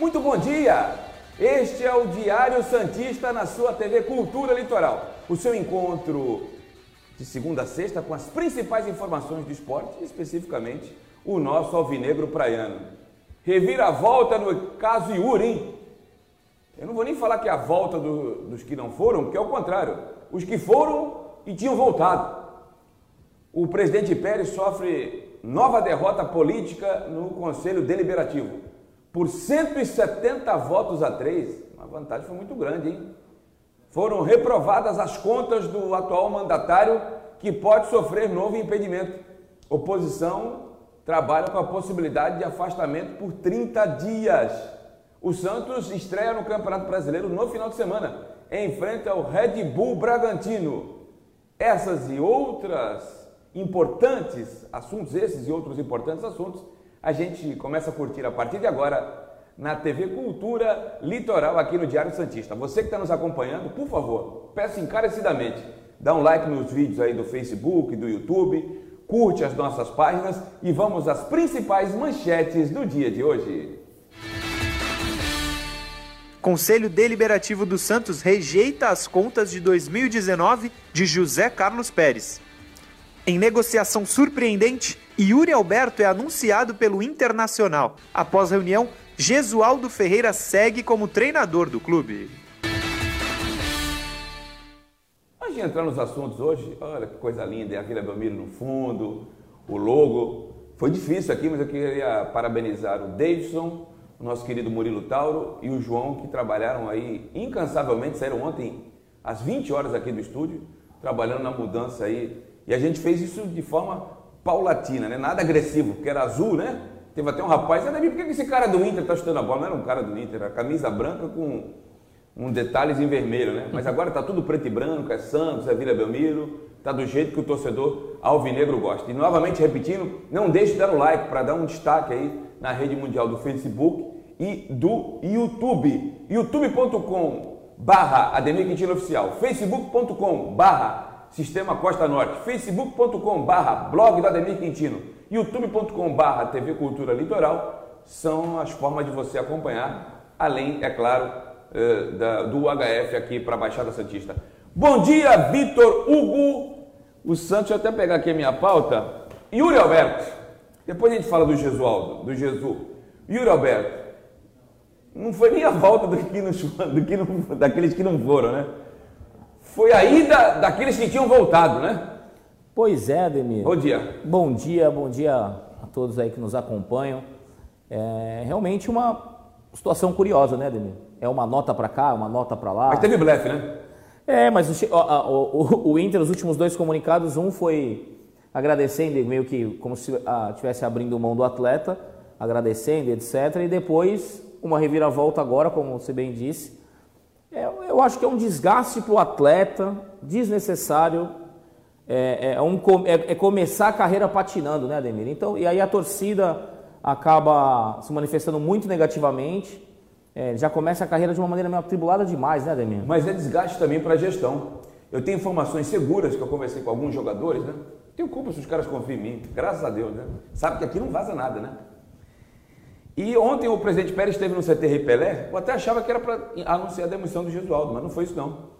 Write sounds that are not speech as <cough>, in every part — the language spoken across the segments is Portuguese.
Muito bom dia! Este é o Diário Santista na sua TV Cultura Litoral. O seu encontro de segunda a sexta com as principais informações do esporte, especificamente o nosso alvinegro praiano. Reviravolta no caso Yuri, hein? Eu não vou nem falar que é a volta do, dos que não foram, porque é o contrário. Os que foram e tinham voltado. O presidente Pérez sofre nova derrota política no Conselho Deliberativo. Por 170 votos a 3, a vantagem foi muito grande, hein? Foram reprovadas as contas do atual mandatário, que pode sofrer novo impedimento. Oposição trabalha com a possibilidade de afastamento por 30 dias. O Santos estreia no Campeonato Brasileiro no final de semana, enfrenta o Red Bull Bragantino. Essas e outras importantes assuntos, esses e outros importantes assuntos, a gente começa a curtir a partir de agora na TV Cultura Litoral aqui no Diário Santista. Você que está nos acompanhando, por favor, peço encarecidamente, dá um like nos vídeos aí do Facebook, do YouTube, curte as nossas páginas e vamos às principais manchetes do dia de hoje. Conselho Deliberativo do Santos rejeita as contas de 2019 de José Carlos Pérez. Em negociação surpreendente, Yuri Alberto é anunciado pelo Internacional. Após reunião, Gesualdo Ferreira segue como treinador do clube. Antes de entrar nos assuntos hoje, olha que coisa linda, é a Vila Belmiro no fundo, o logo. Foi difícil aqui, mas eu queria parabenizar o Davidson, o nosso querido Murilo Tauro e o João, que trabalharam aí incansavelmente, saíram ontem às 20 horas aqui do estúdio, trabalhando na mudança aí e a gente fez isso de forma paulatina, né? nada agressivo, porque era azul, né? Teve até um rapaz, por que esse cara do Inter está chutando a bola? Não era um cara do Inter, era camisa branca com um detalhes em vermelho, né? Mas agora está tudo preto e branco, é Santos, é Vila Belmiro, está do jeito que o torcedor alvinegro gosta. E novamente repetindo, não deixe de dar o um like para dar um destaque aí na rede mundial do Facebook e do YouTube. youtube.com barra Ademir Quintino Oficial, facebook.com barra Sistema Costa Norte, facebook.com barra blog do Ademir Quintino, youtube.com barra TV Cultura Litoral, são as formas de você acompanhar, além, é claro, eh, do HF aqui para a Baixada Santista. Bom dia, Vitor Hugo, o Santos, deixa eu até pegar aqui a minha pauta, Yuri Alberto, depois a gente fala do Jesualdo, do Jesus, Yuri Alberto, não foi nem a volta do que não, <laughs> do que não, daqueles que não foram, né? Foi a ida daqueles que tinham voltado, né? Pois é, Ademir. Bom dia. Bom dia, bom dia a todos aí que nos acompanham. É realmente uma situação curiosa, né, Ademir? É uma nota para cá, uma nota para lá. Mas teve blefe, né? É, mas o, o, o, o, Inter, os últimos dois comunicados, um foi agradecendo, meio que como se estivesse abrindo mão do atleta, agradecendo, etc. E depois uma reviravolta agora, como você bem disse, é, eu acho que é um desgaste para o atleta, desnecessário. É, é, um, é, é, começar a carreira patinando, né, Ademir? Então, e aí a torcida acaba se manifestando muito negativamente. É, já começa a carreira de uma maneira meio atribulada demais, né, Ademir? Mas é desgaste também para a gestão. Eu tenho informações seguras que eu conversei com alguns jogadores, né? Tenho culpa se os caras confiam em mim, graças a Deus, né? Sabe que aqui não vaza nada, né? E ontem o presidente Pérez esteve no CT Pelé, eu até achava que era para anunciar a demissão do Gesualdo, mas não foi isso não.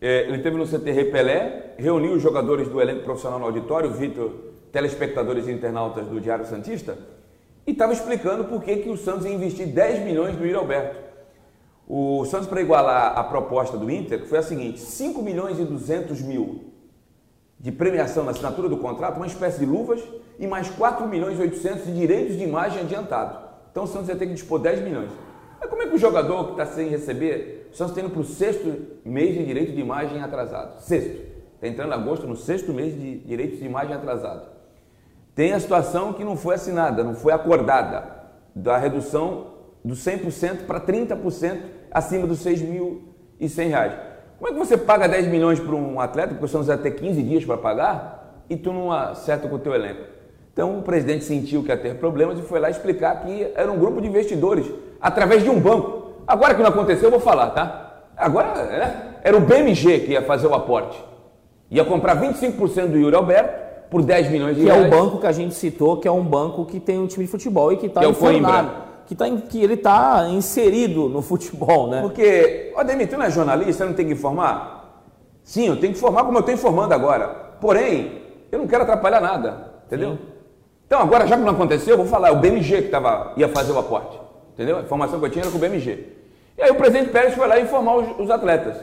É, ele esteve no CT Pelé, reuniu os jogadores do elenco profissional no auditório, Vitor, telespectadores e internautas do Diário Santista, e estava explicando por que, que o Santos ia investir 10 milhões no Yuri Alberto. O Santos, para igualar a proposta do Inter, foi a seguinte, 5 milhões e 200 mil de premiação na assinatura do contrato, uma espécie de luvas, e mais 4 milhões e 800 de direitos de imagem adiantado. Então o Santos ia ter que dispor 10 milhões. Mas como é que o jogador que está sem receber, o Santos está indo para o sexto mês de direito de imagem atrasado? Sexto. Está entrando agosto no sexto mês de direitos de imagem atrasado. Tem a situação que não foi assinada, não foi acordada, da redução do 100% para 30% acima dos 6.100 reais. Como é que você paga 10 milhões para um atleta, porque o Santos vai ter 15 dias para pagar, e tu não acerta com o teu elenco? Então o presidente sentiu que ia ter problemas e foi lá explicar que era um grupo de investidores através de um banco. Agora que não aconteceu, eu vou falar, tá? Agora né? era o BMG que ia fazer o aporte. Ia comprar 25% do Yuri Alberto por 10 milhões de que reais. Que é o banco que a gente citou, que é um banco que tem um time de futebol e que está é enfornado. que, tá, que ele está inserido no futebol, né? Porque, ó, Ademir, tu não é jornalista, não tem que informar? Sim, eu tenho que informar como eu estou informando agora. Porém, eu não quero atrapalhar nada, entendeu? Sim. Então, agora, já que não aconteceu, eu vou falar, é o BMG que tava, ia fazer o aporte, entendeu? A informação que eu tinha era com o BMG. E aí o presidente Pérez foi lá informar os, os atletas.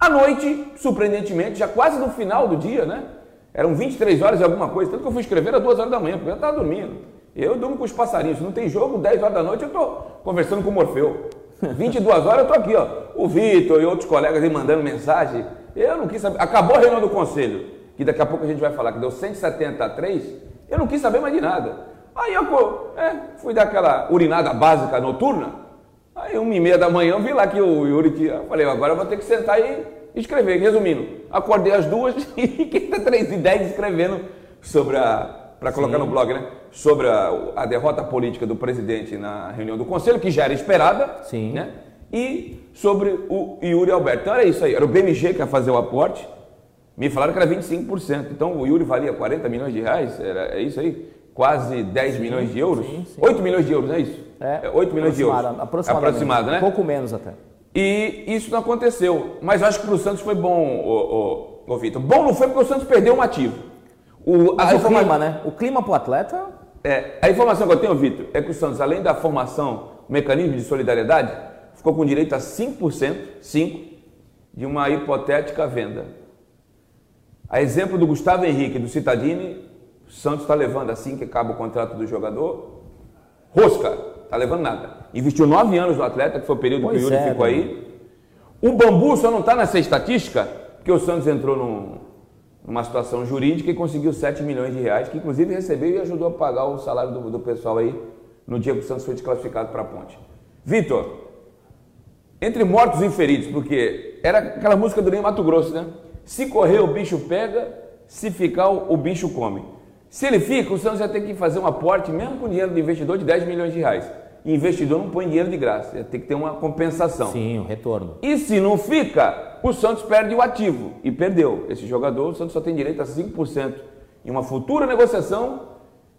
À noite, surpreendentemente, já quase no final do dia, né? Eram 23 horas e alguma coisa, tanto que eu fui escrever às 2 horas da manhã, porque eu estava dormindo. Eu durmo com os passarinhos, se não tem jogo, 10 horas da noite eu estou conversando com o Morfeu. <laughs> 22 horas eu estou aqui, ó. O Vitor e outros colegas aí mandando mensagem. Eu não quis saber. Acabou a reunião do conselho, que daqui a pouco a gente vai falar, que deu 170 a 3. Eu não quis saber mais de nada. Aí eu é, fui dar aquela urinada básica noturna. Aí, uma e meia da manhã, eu vi lá que o Yuri tinha. Falei, agora eu vou ter que sentar e escrever. Resumindo, acordei às duas <laughs> e fiquei até três e dez escrevendo sobre a. para colocar no blog, né? Sobre a, a derrota política do presidente na reunião do conselho, que já era esperada. Sim. Né? E sobre o Yuri Alberto. Então era isso aí, era o BMG que ia fazer o aporte. Me falaram que era 25%. Então o Yuri valia 40 milhões de reais, era, é isso aí? Quase 10 milhões de euros? sim, sim. 8 milhões de euros, não é isso? É, 8 milhões de euros. Aproximadamente. Aproximado, né? Um pouco menos até. E isso não aconteceu. Mas eu acho que para o Santos foi bom, ô, ô, ô, Vitor. Bom não foi porque o Santos perdeu um ativo. O, Mas a o informa- clima, né? O clima pro atleta, é, a informação que eu tenho, Vitor, é que o Santos, além da formação, o mecanismo de solidariedade, ficou com direito a 5%, 5%, de uma hipotética venda. A exemplo do Gustavo Henrique do Citadini, o Santos está levando assim que acaba o contrato do jogador, rosca, está levando nada. Investiu nove anos no atleta, que foi o período Pois que o Yuri é, ficou né? aí. O Bambu só não está nessa estatística porque o Santos entrou num- numa situação jurídica e conseguiu 7 milhões de reais, que inclusive recebeu e ajudou a pagar o salário do, do pessoal aí no dia que o Santos foi desclassificado para a ponte. Vitor, entre mortos e feridos, porque era aquela música do Ney Mato Grosso, né? Se correr o bicho pega, se ficar o, bicho come. Se ele fica, o Santos vai ter que fazer um aporte, mesmo com dinheiro do investidor, de 10 milhões de reais. E investidor não põe dinheiro de graça, ter que ter uma compensação. sim, o retorno. E se não fica, o Santos perde o ativo. E perdeu. Esse jogador, o Santos só tem direito a 5% em uma futura negociação.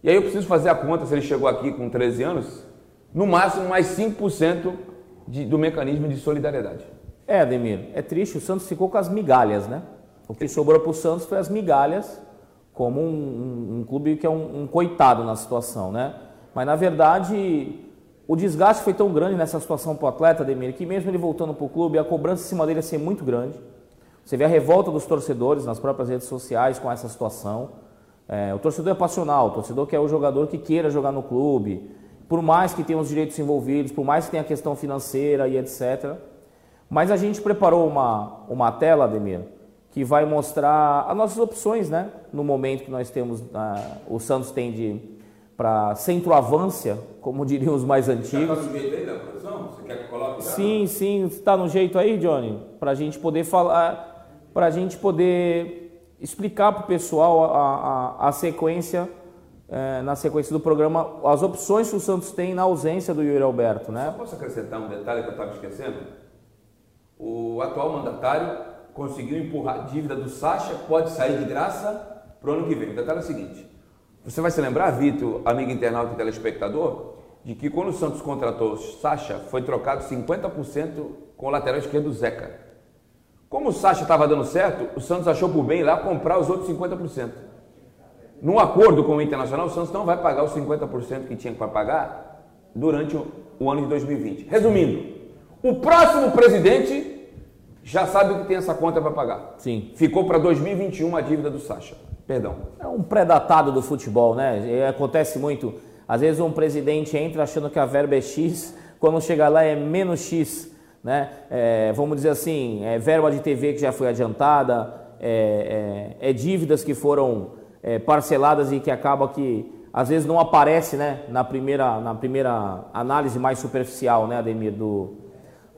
E aí eu preciso fazer a conta, se ele chegou aqui com 13 anos, no máximo mais 5% de, do mecanismo de solidariedade. É, Ademir, é triste, o Santos ficou com as migalhas, né? O que sobrou pro Santos foi as migalhas, como um, um- um clube que é um, um coitado na situação, né? Mas na verdade, o desgaste foi tão grande nessa situação pro atleta, Ademir, que mesmo ele voltando pro clube, a cobrança em cima dele ia ser muito grande. Você vê a revolta dos torcedores nas próprias redes sociais com essa situação. É, o torcedor é passional, o torcedor quer o jogador que queira jogar no clube, por mais que tenha os direitos envolvidos, por mais que tenha a questão financeira e etc. Mas a gente preparou uma, uma tela, Ademir, que vai mostrar as nossas opções, né? No momento que nós temos, ah, o Santos tem de para centroavância, como <laughs> diriam os mais antigos. jeito aí da produção? Você quer que coloque Sim, sim, está no jeito aí, Johnny, para a gente poder falar, para a gente poder explicar para o pessoal a, a, a sequência, eh, na sequência do programa, as opções que o Santos tem na ausência do Yuri Alberto, Só né? posso acrescentar um detalhe que eu estava esquecendo? O atual mandatário conseguiu empurrar a dívida do Sacha, pode sair de graça para o ano que vem. O detalhe é o seguinte: você vai se lembrar, Vitor, amigo internauta e telespectador, de que quando o Santos contratou o Sacha, foi trocado 50% com o lateral esquerdo Zeca. Como o Sacha estava dando certo, o Santos achou por bem ir lá comprar os outros 50%. Num acordo com o Internacional, o Santos não vai pagar os 50% que tinha para pagar durante o, o ano de 2020. Resumindo, o próximo presidente já sabe que tem essa conta para pagar. Sim. Ficou para 2021 a dívida do Sacha. Perdão. É um predatado do futebol, né? E acontece muito. Às vezes um presidente entra achando que a verba é X, quando chega lá é menos X, né? É, vamos dizer assim, é verba de TV que já foi adiantada, é, é- é dívidas que foram é, parceladas e que acaba que às vezes não aparece, né? Na primeira, na primeira análise mais superficial, né, Ademir, do,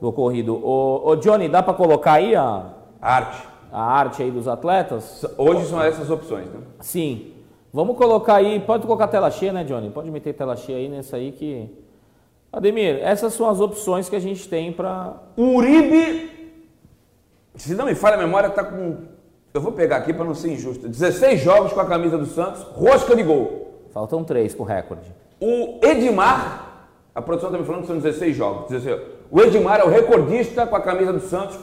do ocorrido. Ô, ô Johnny, dá para colocar aí a, Arte. a arte aí dos atletas? Hoje são essas opções, né? Sim. Vamos colocar aí, pode colocar tela cheia, né, Johnny? Pode meter tela cheia aí nessa aí que. Ademir, essas são as opções que a gente tem para. O Uribe, se não me falha a memória, está com. Eu vou pegar aqui para não ser injusto. 16 jogos com a camisa do Santos, rosca de gol. Faltam três pro recorde. O Edmar A produção está me falando que são 16 jogos. 16. O Edmar é o recordista com a camisa do Santos.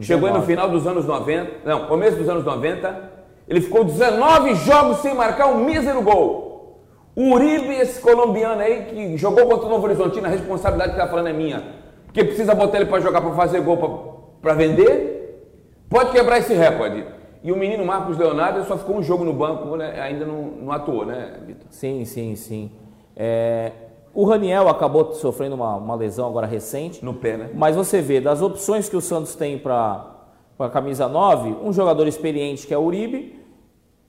Chegou aí no final dos anos 90, não, começo dos anos 90. Ele ficou 19 jogos sem marcar um mísero gol. O Uribe, esse colombiano aí, que jogou contra o Novo Horizontino, a responsabilidade que está falando é minha. Porque precisa botar ele para jogar, para fazer gol, para vender. Pode quebrar esse recorde. E o menino Marcos Leonardo só ficou um jogo no banco, né? ainda não, não atuou, né, Vitor? Sim, sim, sim. É, o Raniel acabou sofrendo uma, uma, lesão agora recente. No pé, né? Mas você vê, das opções que o Santos tem para a camisa 9, um jogador experiente que é o Uribe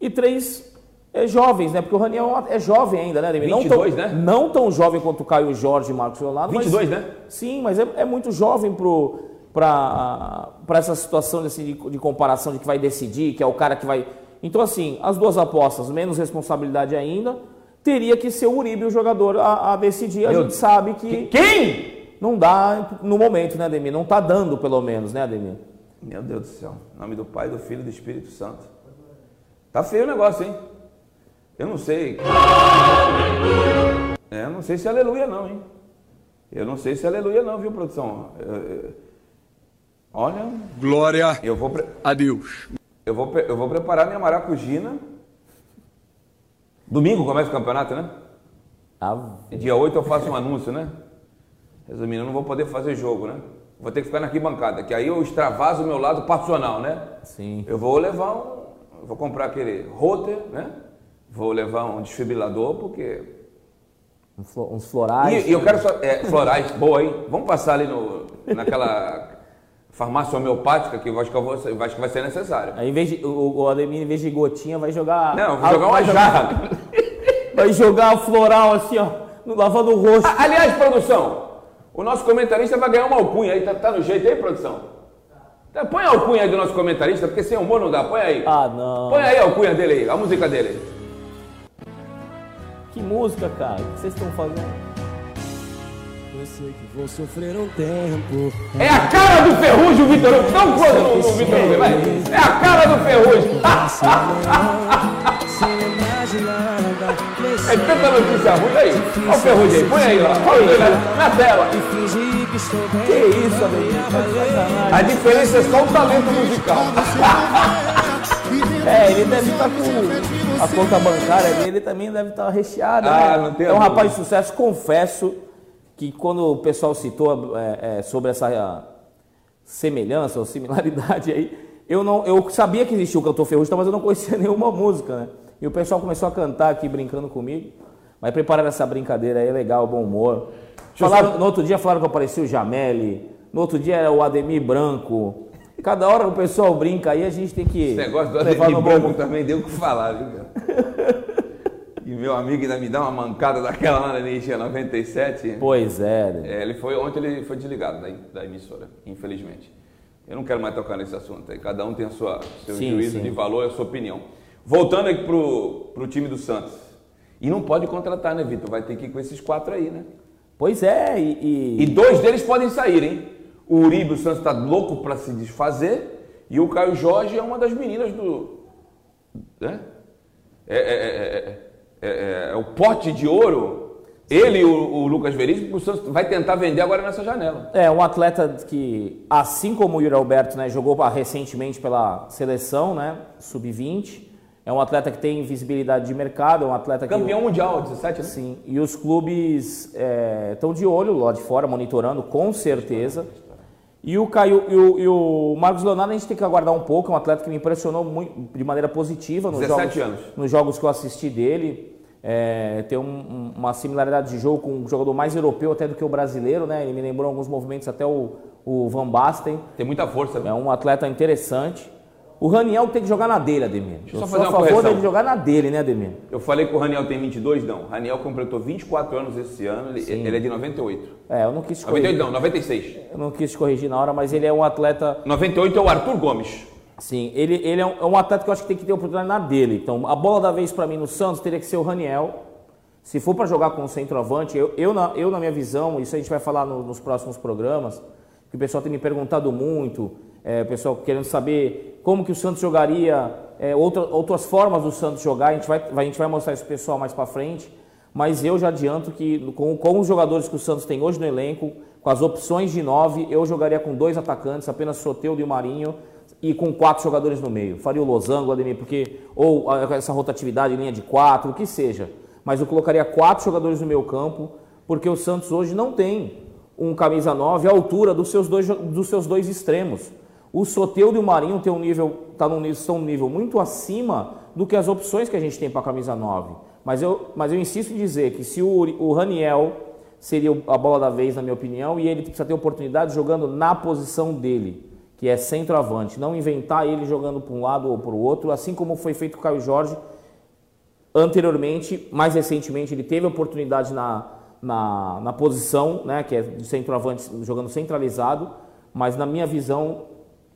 e três é, jovens, né? Porque o Raniel é jovem ainda, né, Ademir? 22, não tão, né? Não tão jovem quanto o Caio Jorge e Marcos Leonardo. 22, mas, né? Sim, mas é, é muito jovem para essa situação assim, de, de comparação de que vai decidir, que é o cara que vai. Então, assim, as duas apostas, menos responsabilidade ainda, teria que ser o Uribe o jogador a, a decidir. A Meu, gente sabe que. Quem? Não dá no momento, né, Ademir? Não está dando, pelo menos, né, Ademir? Meu Deus do céu. Em nome do Pai, do Filho e do Espírito Santo. Tá feio o negócio, hein? Eu não sei. É, eu não sei se é aleluia, não, hein? Eu não sei se é aleluia, não, viu, produção? Eu, eu... Olha. Glória eu vou pre... a Deus. Eu vou, eu vou preparar minha maracujina. Domingo começa o campeonato, né? Ah. Dia 8 eu faço um anúncio, né? Resumindo, eu não vou poder fazer jogo, né? Vou ter que ficar na arquibancada, que aí eu extravaso o meu lado passional, né? Sim. Eu vou levar um. Vou comprar aquele roter, né? Vou levar um desfibrilador, porque. Uns florais. E, e eu quero só. É, florais, boa, hein? Vamos passar ali no, naquela farmácia homeopática que eu acho que, eu vou, eu acho que vai ser necessário. Aí, em vez de, o, o Ademir, em vez de gotinha, vai jogar. Não, vou jogar uma jarra. vai jogar <laughs> floral assim, ó, lavando o rosto. Aliás, produção, o nosso comentarista vai ganhar uma alcunha aí, tá, tá no jeito aí, produção? Tá, põe a alcunha aí do nosso comentarista, porque sem humor não dá, põe aí. Ah, não. Põe aí a alcunha dele aí, a música dele. Que música, cara? O que vocês estão fazendo? Sei que vou sofrer um tempo. É a cara do Ferrugem, o Vitor Hugo. Um close no, no Vitor Hugo, vai. É a cara do Ferrugem. <laughs> É tanta notícia ruim aí. Olha o Ferrugem aí, põe aí, ó. Olha ele na tela. Que isso, amigo? A diferença é só o talento musical. <laughs> É, ele deve estar com a conta bancária dele também deve estar recheada. Ah, né? não tem É um rapaz de sucesso, confesso que quando o pessoal citou é, é, sobre essa semelhança ou similaridade aí, eu não, eu sabia que existia o cantor Ferrugem, mas eu não conhecia <laughs> nenhuma música, né? E o pessoal começou a cantar aqui brincando comigo. Mas prepararam essa brincadeira aí, legal, bom humor. Falaram, no outro dia falaram que apareceu o Jameli, no outro dia era o Ademir Branco. Cada hora o pessoal brinca aí, a gente tem que. Esse negócio do Ademir Branco também deu o que falar, viu, cara? <laughs> E meu amigo ainda me dá uma mancada daquela lá na Energia 97. Pois é. Né? é. Ele foi, ontem ele foi desligado da, da emissora, infelizmente. Eu não quero mais tocar nesse assunto aí. Cada um tem a sua, seu sim, juízo sim. de valor, a sua opinião. Voltando aqui pro, pro time do Santos. E não pode contratar, né, Vitor? Vai ter que ir com esses quatro aí, né? Pois é, e. E, e dois deles podem sair, hein? O Uribe, o Santos está louco para se desfazer. E o Caio Jorge é uma das meninas do. Né? é, é, é, é é, é, é, o pote de ouro, ele e o, o Lucas Veríssimo, o Santos vai tentar vender agora nessa janela. É, um atleta que, assim como o Yuri Alberto, né, jogou recentemente pela seleção, né, sub-20, é um atleta que tem visibilidade de mercado, é um atleta Campeão que... Campeão mundial, 17, né? Sim, e os clubes estão é, de olho lá de fora, monitorando, com certeza. E o, Caio, e o, e o Marcos Leonardo a gente tem que aguardar um pouco, é um atleta que me impressionou muito, de maneira positiva nos jogos, anos. nos jogos que eu assisti dele. É, tem um, uma similaridade de jogo com um jogador mais europeu até do que o brasileiro, né? Ele me lembrou alguns movimentos até o, o Van Basten. Tem muita força. Né? É um atleta interessante. O Raniel tem que jogar na dele, Ademir. Deixa eu só fazer uma favor correção. dele jogar na dele, né, Ademir? Eu falei que o Raniel tem 22, não. O Raniel completou 24 anos esse ano, ele, ele é de 98. É, eu não quis corrigir. 98 não, 96. Eu não quis corrigir na hora, mas ele é um atleta... 98 é o Arthur Gomes. Sim, ele, ele é, um, é um atleta que eu acho que tem que ter oportunidade na dele. Então, a bola da vez para mim no Santos teria que ser o Raniel. Se for para jogar com o centroavante, eu, eu, na, eu na minha visão, isso a gente vai falar no, nos próximos programas, que o pessoal tem me perguntado muito, é, o pessoal querendo saber como que o Santos jogaria, é, outra, outras formas do Santos jogar, a gente, vai, a gente vai mostrar isso pro pessoal mais para frente. Mas eu já adianto que com, com os jogadores que o Santos tem hoje no elenco, com as opções de nove, eu jogaria com dois atacantes, apenas Soteudo e o Marinho, e com quatro jogadores no meio. Faria o losango, Ademir, porque ou essa rotatividade linha de quatro, o que seja. Mas eu colocaria quatro jogadores no meio campo, porque o Santos hoje não tem um camisa 9 à altura dos seus dois, dos seus dois extremos. O Soteudo e o Marinho tem um nível, tá num estão num nível muito acima do que as opções que a gente tem para a camisa 9. Mas eu, mas eu insisto em dizer que se o, o Raniel seria a bola da vez, na minha opinião, e ele precisa ter oportunidade jogando na posição dele, que é centroavante. Não inventar ele jogando para um lado ou para o outro, assim como foi feito com o Caio Jorge anteriormente, mais recentemente, ele teve oportunidade na, na, na posição, né, que é de centroavante jogando centralizado, mas na minha visão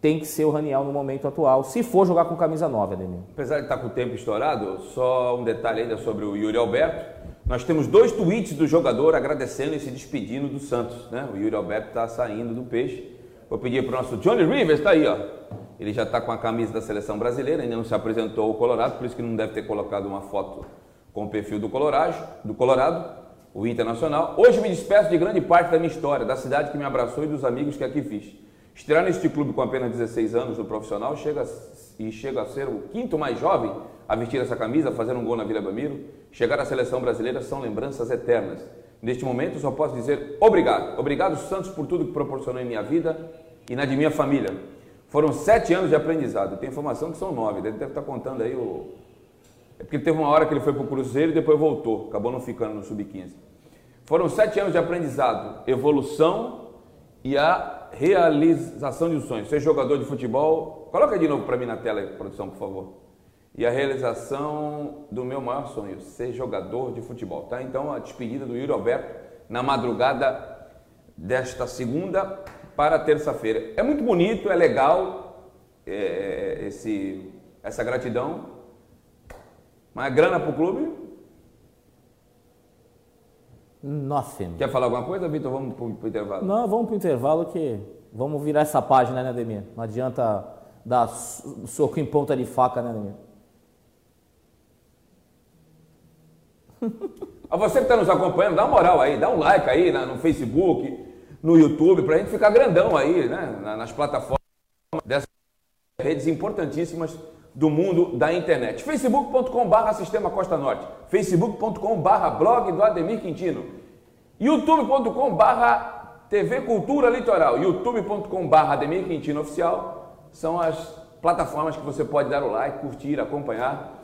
tem que ser o Raniel no momento atual, se for jogar com camisa 9, Ademir. Apesar de estar com o tempo estourado, só um detalhe ainda sobre o Yuri Alberto. Nós temos dois tweets do jogador agradecendo e se despedindo do Santos. Né? O Yuri Alberto está saindo do peixe. Vou pedir para o nosso Johnny Rivers, está aí, ó. Ele já está com a camisa da seleção brasileira, ainda não se apresentou ao Colorado, por isso que não deve ter colocado uma foto com o perfil do Colorado, do Colorado, o Internacional. Hoje me despeço de grande parte da minha história, da cidade que me abraçou e dos amigos que aqui fiz. Estrear neste clube com apenas 16 anos no profissional chega e chega a ser o quinto mais jovem a vestir essa camisa, fazer um gol na Vila Belmiro, chegar à seleção brasileira são lembranças eternas. Neste momento só posso dizer obrigado. Obrigado, Santos, por tudo que proporcionou em minha vida e na de minha família. Foram sete anos de aprendizado. Tem informação que são nove. Ele deve estar contando aí o. É porque teve uma hora que ele foi para o Cruzeiro e depois voltou. Acabou não ficando no Sub-15. Foram sete anos de aprendizado, evolução e a realização de um sonho. Ser jogador de futebol. Coloca de novo para mim na tela, produção, por favor e a realização do meu maior sonho, ser jogador de futebol. Tá? Então, a despedida do Yuri Alberto na madrugada desta segunda para terça-feira. É muito bonito, é legal é, esse, essa gratidão, mas grana para o clube? Nothing. Quer falar alguma coisa, Vitor? Vamos para o intervalo. Não, vamos para o intervalo que vamos virar essa página, né, Ademir? Não adianta dar soco em ponta de faca, né, Ademir? <laughs> A você que está nos acompanhando, dá uma moral aí, dá um like aí no Facebook, no YouTube, para a gente ficar grandão aí, né? Nas plataformas dessas redes importantíssimas do mundo da internet. facebook.com.br Sistema Costa Norte, facebook.com.br blog do Ademir Quintino, youtube.com.br TV Cultura Litoral, youtube.com.br Ademir Quintino Oficial, são as plataformas que você pode dar o like, curtir, acompanhar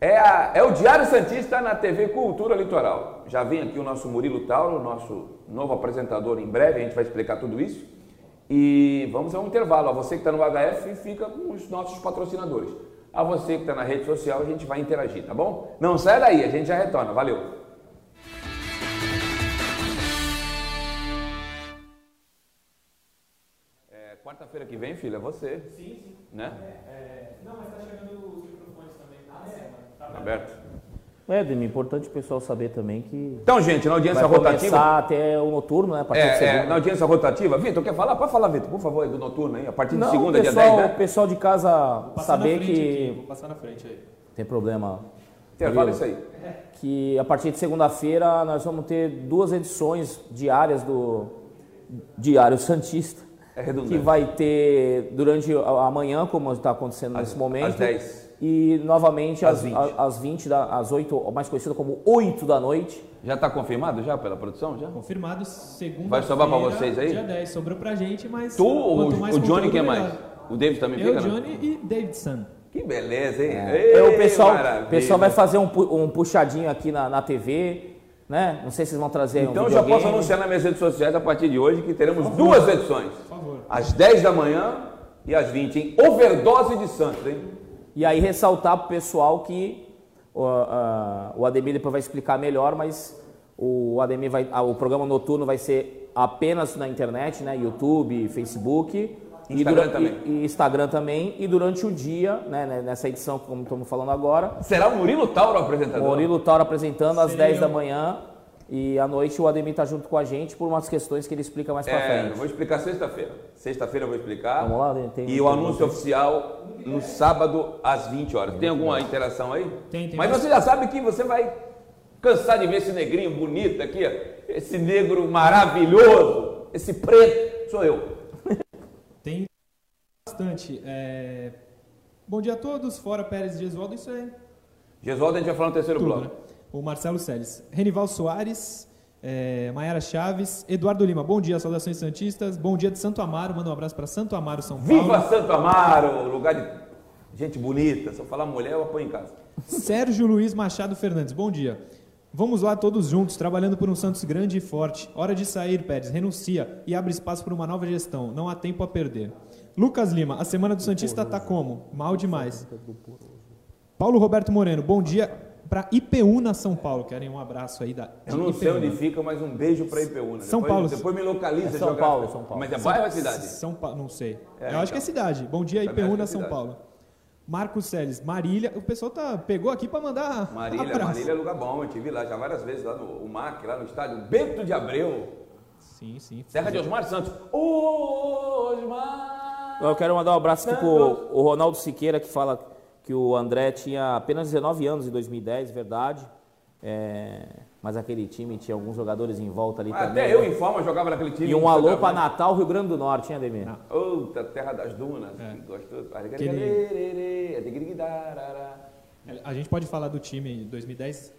é, a, é o Diário Santista na TV Cultura Litoral. Já vem aqui o nosso Murilo Tauro, nosso novo apresentador em breve, a gente vai explicar tudo isso. E vamos a um intervalo. A você que está no HF fica com os nossos patrocinadores. A você que está na rede social, a gente vai interagir, tá bom? Não sai daí, a gente já retorna. Valeu! É, Quarta-feira que vem, filha, é você. Sim, sim. Né? É, é, não, mas está chegando os microfones também. Ah, é. Tá aberto. É, Demi, importante o pessoal saber também que. Então, gente, na audiência vai rotativa. começar até o noturno, né? A partir de É, é, segunda. na audiência rotativa. Vitor, quer falar? Pode falar, Vitor, por favor, aí do noturno aí. A partir de Não, segunda, dia pessoal, 10, né? pessoal de casa saber que aqui, vou passar na frente aí. tem problema. Intervalo isso aí. Que a partir de segunda-feira nós vamos ter duas edições diárias do Diário Santista. É redundante. Que vai ter durante a a manhã, como está acontecendo nesse momento. às 10. E novamente Às às 20. 20, às 20 da, às 8, mais conhecido como 8 da noite. Já está confirmado já pela produção? Já? Confirmado segunda Vai sobrar pra vocês aí? Dia 10, sobrou pra gente, mas. Tu, o, quanto mais o Johnny, quem mais? melhor. O David também Eu, fica, né? Johnny e Davidson. Que beleza, hein? É, o pessoal, maravilha. o pessoal vai fazer um, um puxadinho aqui na, na TV, né? Não sei se vocês vão trazer um Então eu já posso anunciar nas minhas redes sociais a partir de hoje que teremos duas edições. Por favor. Às 10 da manhã e às 20, hein? Overdose de Santos, hein? E aí ressaltar pro pessoal que ó, ah, o Ademir depois vai explicar melhor, mas o Ademir vai, ah, o programa noturno vai ser apenas na internet, né? YouTube, Facebook. Instagram dura- também. E, e Instagram também. E durante o dia, né, né, nessa edição, como estamos falando agora, Será o Murilo Tauro o o apresentador? Murilo Tauro apresentando às Seria 10 da manhã. E à noite o Ademir tá junto com a gente por umas questões que ele explica mais pra É, eu frente. vou explicar sexta-feira. Sexta-feira eu vou explicar. Vamos lá, tem- E o anúncio oficial no sábado às 20 horas. Tem alguma interação aí? Tem, tem Mas você já sabe que você vai Cansado de ver esse negrinho bonito aqui, ó. esse negro maravilhoso, esse preto, sou eu. <laughs> Tem bastante. é, Bom dia a todos, fora Pérez e Gesualdo, isso é Gesualdo, a gente vai falar no terceiro tudo, bloco. né? O Marcelo Seles. Renival Soares, é, Maiara Chaves, Eduardo Lima, bom dia, saudações Santistas. Bom dia de Santo Amaro, manda um abraço para Santo Amaro, São Paulo. Viva Santo Amaro, lugar de gente bonita. Se eu falar mulher, eu apanho em casa. Sérgio Luiz Machado Fernandes, bom dia. Vamos lá todos juntos, trabalhando por um Santos grande e forte. Hora de sair, Pérez, renuncia e abre espaço para uma nova gestão. Não há tempo a perder. Lucas Lima, a semana do Santista tá como? Mal demais. Paulo Roberto Moreno, bom dia para Ipeúna, São Paulo. Querem um abraço aí da Eu não sei onde fica, mas um beijo pra Ipeúna. São depois, Paulo. Depois me localiza. É São. Paulo, São Paulo. Mas é bairro ou é cidade? São Paulo, não sei. É, Eu acho que é então. cidade. Bom dia, Também Ipeúna, é São cidade. Paulo. Marcos Celes, Marília. O pessoal tá, pegou aqui para mandar Marília, abraço. Marília é lugar bom. Eu estive lá já várias vezes, lá no o MAC, lá no estádio Bento de Abreu. Sim, sim. Terra de Osmar Santos. Osmar! Eu quero mandar um abraço aqui pro o Ronaldo Siqueira, que fala que o André tinha apenas 19 anos em 2010, verdade. É, mas aquele time tinha alguns jogadores em volta ali também. Até eu em forma jogava naquele time. E um de alô para Natal, Rio Grande do Norte, hein, Ademir? Outra terra das dunas. É. Gostoso. A gente pode falar do time 2010.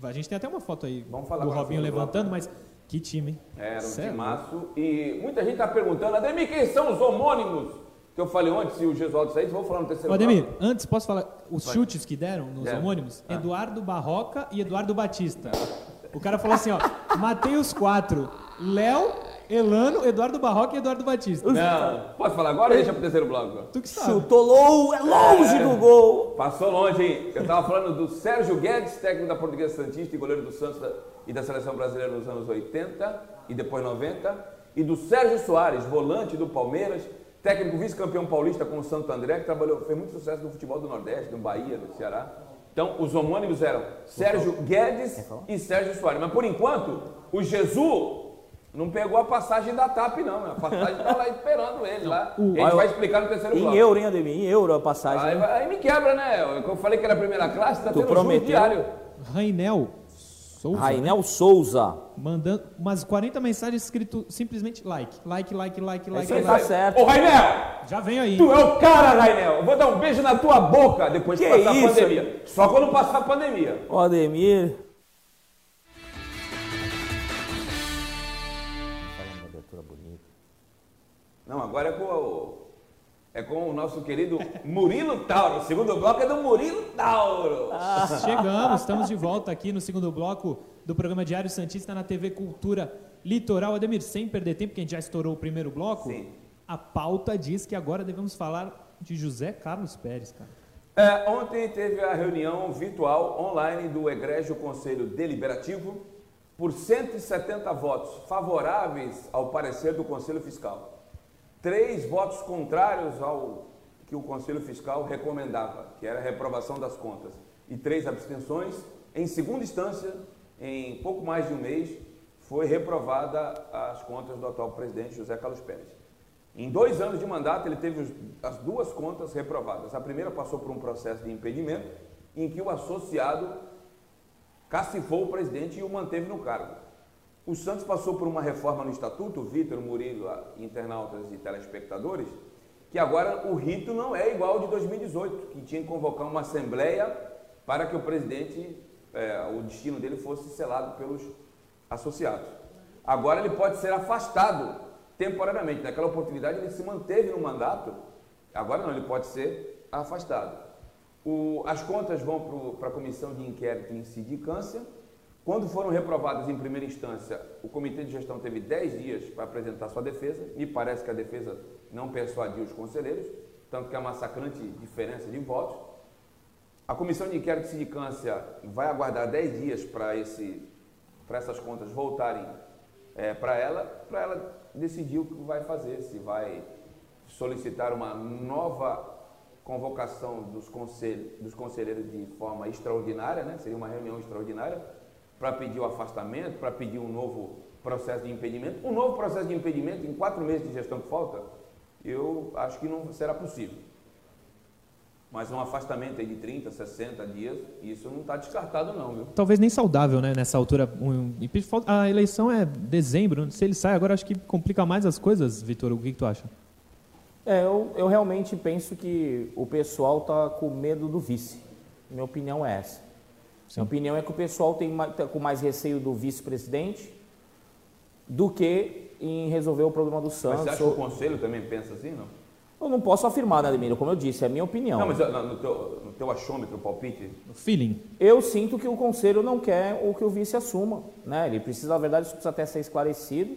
A gente tem até uma foto aí Vamos falar do Robinho levantando, mas que time. hein? Era um Sério? timaço. E muita gente está perguntando, Ademir, quem são os homônimos? Que eu falei ontem, se o Gesualdo saísse, vou falar no terceiro Ademir, antes, posso falar os Vai. chutes que deram nos Deram. homônimos? Ah. Eduardo Barroca e Eduardo Batista. O cara falou assim, ó, <laughs> matei os quatro. Léo, Elano, Eduardo Barroca e Eduardo Batista. Não, posso falar agora ou deixa pro terceiro bloco? Tu que sabe. Chutou low, é longe do gol. Passou longe, hein? Eu estava falando do Sérgio Guedes, técnico da Portuguesa Santista e goleiro do Santos da- e da Seleção Brasileira nos anos 80 e depois 90. E do Sérgio Soares, volante do Palmeiras, técnico vice-campeão paulista com o Santo André, que trabalhou, fez muito sucesso no futebol do Nordeste, no Bahia, no Ceará. Então, os homônimos eram Sérgio Guedes e Sérgio Soares. Mas, por enquanto, o Jesus não pegou a passagem da TAP, não. né? A passagem está lá esperando ele lá. a gente vai explicar no terceiro bloco. Em euro, hein, Ademir? Em euro a passagem. Aí, né? aí me quebra, né? Eu falei que era a primeira classe, tá Tu tendo juros prometeu. diário. Rainel Souza. Rainel Souza. Mandando umas 40 mensagens escrito simplesmente like. Like, like, like, like, isso aí, like. tá certo. Ô, Rainel! Já vem aí. Tu é o cara, Rainel! Eu vou dar um beijo na tua boca depois de Que passar a isso? pandemia. Só quando passar a pandemia. Ó, Ademir. Falando uma abertura bonita. Não, agora é com o, é com o nosso querido Murilo Tauro. O segundo bloco é do Murilo Tauro. Chegamos, estamos de volta aqui no segundo bloco do programa Diário Santista na TV Cultura Litoral. Ademir, sem perder tempo, porque a gente já estourou o primeiro bloco, Sim. a pauta diz que agora devemos falar de José Carlos Pérez, cara. É, ontem teve a reunião virtual online do Egrégio Conselho Deliberativo por 170 votos favoráveis ao parecer do Conselho Fiscal. Três votos contrários ao que o Conselho Fiscal recomendava, que era a reprovação das contas. E três abstenções. Em segunda instância, em pouco mais de um mês, foi reprovada as contas do atual presidente José Carlos Pérez. Em dois anos de mandato, ele teve as duas contas reprovadas. A primeira passou por um processo de impedimento, em que o associado cacifou o presidente e o manteve no cargo. O Santos passou por uma reforma no estatuto, Vitor, Murilo, internautas e telespectadores, que agora o rito não é igual ao de 2018, que tinha que convocar uma assembleia para que o presidente, eh, o destino dele fosse selado pelos associados. Agora ele pode ser afastado temporariamente. Naquela oportunidade ele se manteve no mandato, agora não, ele pode ser afastado. O- as contas vão para a comissão de inquérito em sindicância. Quando foram reprovadas em primeira instância, o comitê de gestão teve 10 dias para apresentar sua defesa. Me parece que a defesa não persuadiu os conselheiros, tanto que há massacrante diferença de votos. A comissão de inquérito de sindicância vai aguardar 10 dias para esse para essas contas voltarem para ela, para ela decidir o que vai fazer, se vai solicitar uma nova convocação dos, conselhos, dos conselheiros de forma extraordinária, né? seria uma reunião extraordinária, para pedir o afastamento, para pedir um novo processo de impedimento. Um novo processo de impedimento em quatro meses de gestão que falta, eu acho que não será possível. Mas um afastamento aí de 30, 60 dias, isso não está descartado não, viu? Talvez nem saudável, né? Nessa altura. A eleição é dezembro. Se ele sai agora, acho que complica mais as coisas, Vitor. O que, que tu acha? É, eu, eu realmente penso que o pessoal está com medo do vice. Minha opinião é essa. Sim. Minha opinião é que o pessoal tem tá com mais receio do vice-presidente do que em resolver o problema do Santos. Mas você acha que o conselho também pensa assim, não? Eu não posso afirmar, né, Ademir? Como eu disse, é a minha opinião. Não, mas no teu, no teu achômetro, palpite? No feeling. Eu sinto que o conselho não quer o que o vice assuma. Né? Ele precisa, na verdade, isso precisa até ser esclarecido.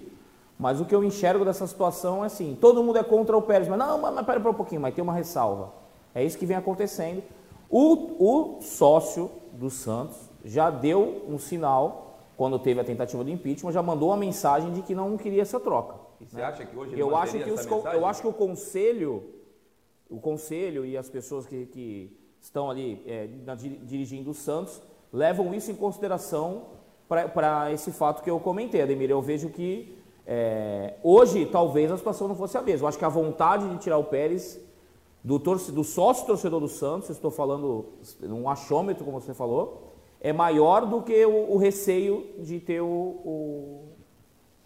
Mas o que eu enxergo dessa situação é assim: todo mundo é contra o Pérez, mas não, mas, mas pera um pouquinho, mas tem uma ressalva. É isso que vem acontecendo. O, o sócio do Santos já deu um sinal, quando teve a tentativa de impeachment, já mandou uma mensagem de que não queria essa troca. E você acha que hoje eu acho que os, Eu acho que o conselho, o conselho e as pessoas que, que estão ali é, na, dirigindo o Santos levam isso em consideração para esse fato que eu comentei, Ademir. Eu vejo que é, hoje talvez a situação não fosse a mesma. Eu acho que a vontade de tirar o Pérez do, torce, do sócio torcedor do Santos, estou falando num achômetro, como você falou, é maior do que o, o receio de ter o, o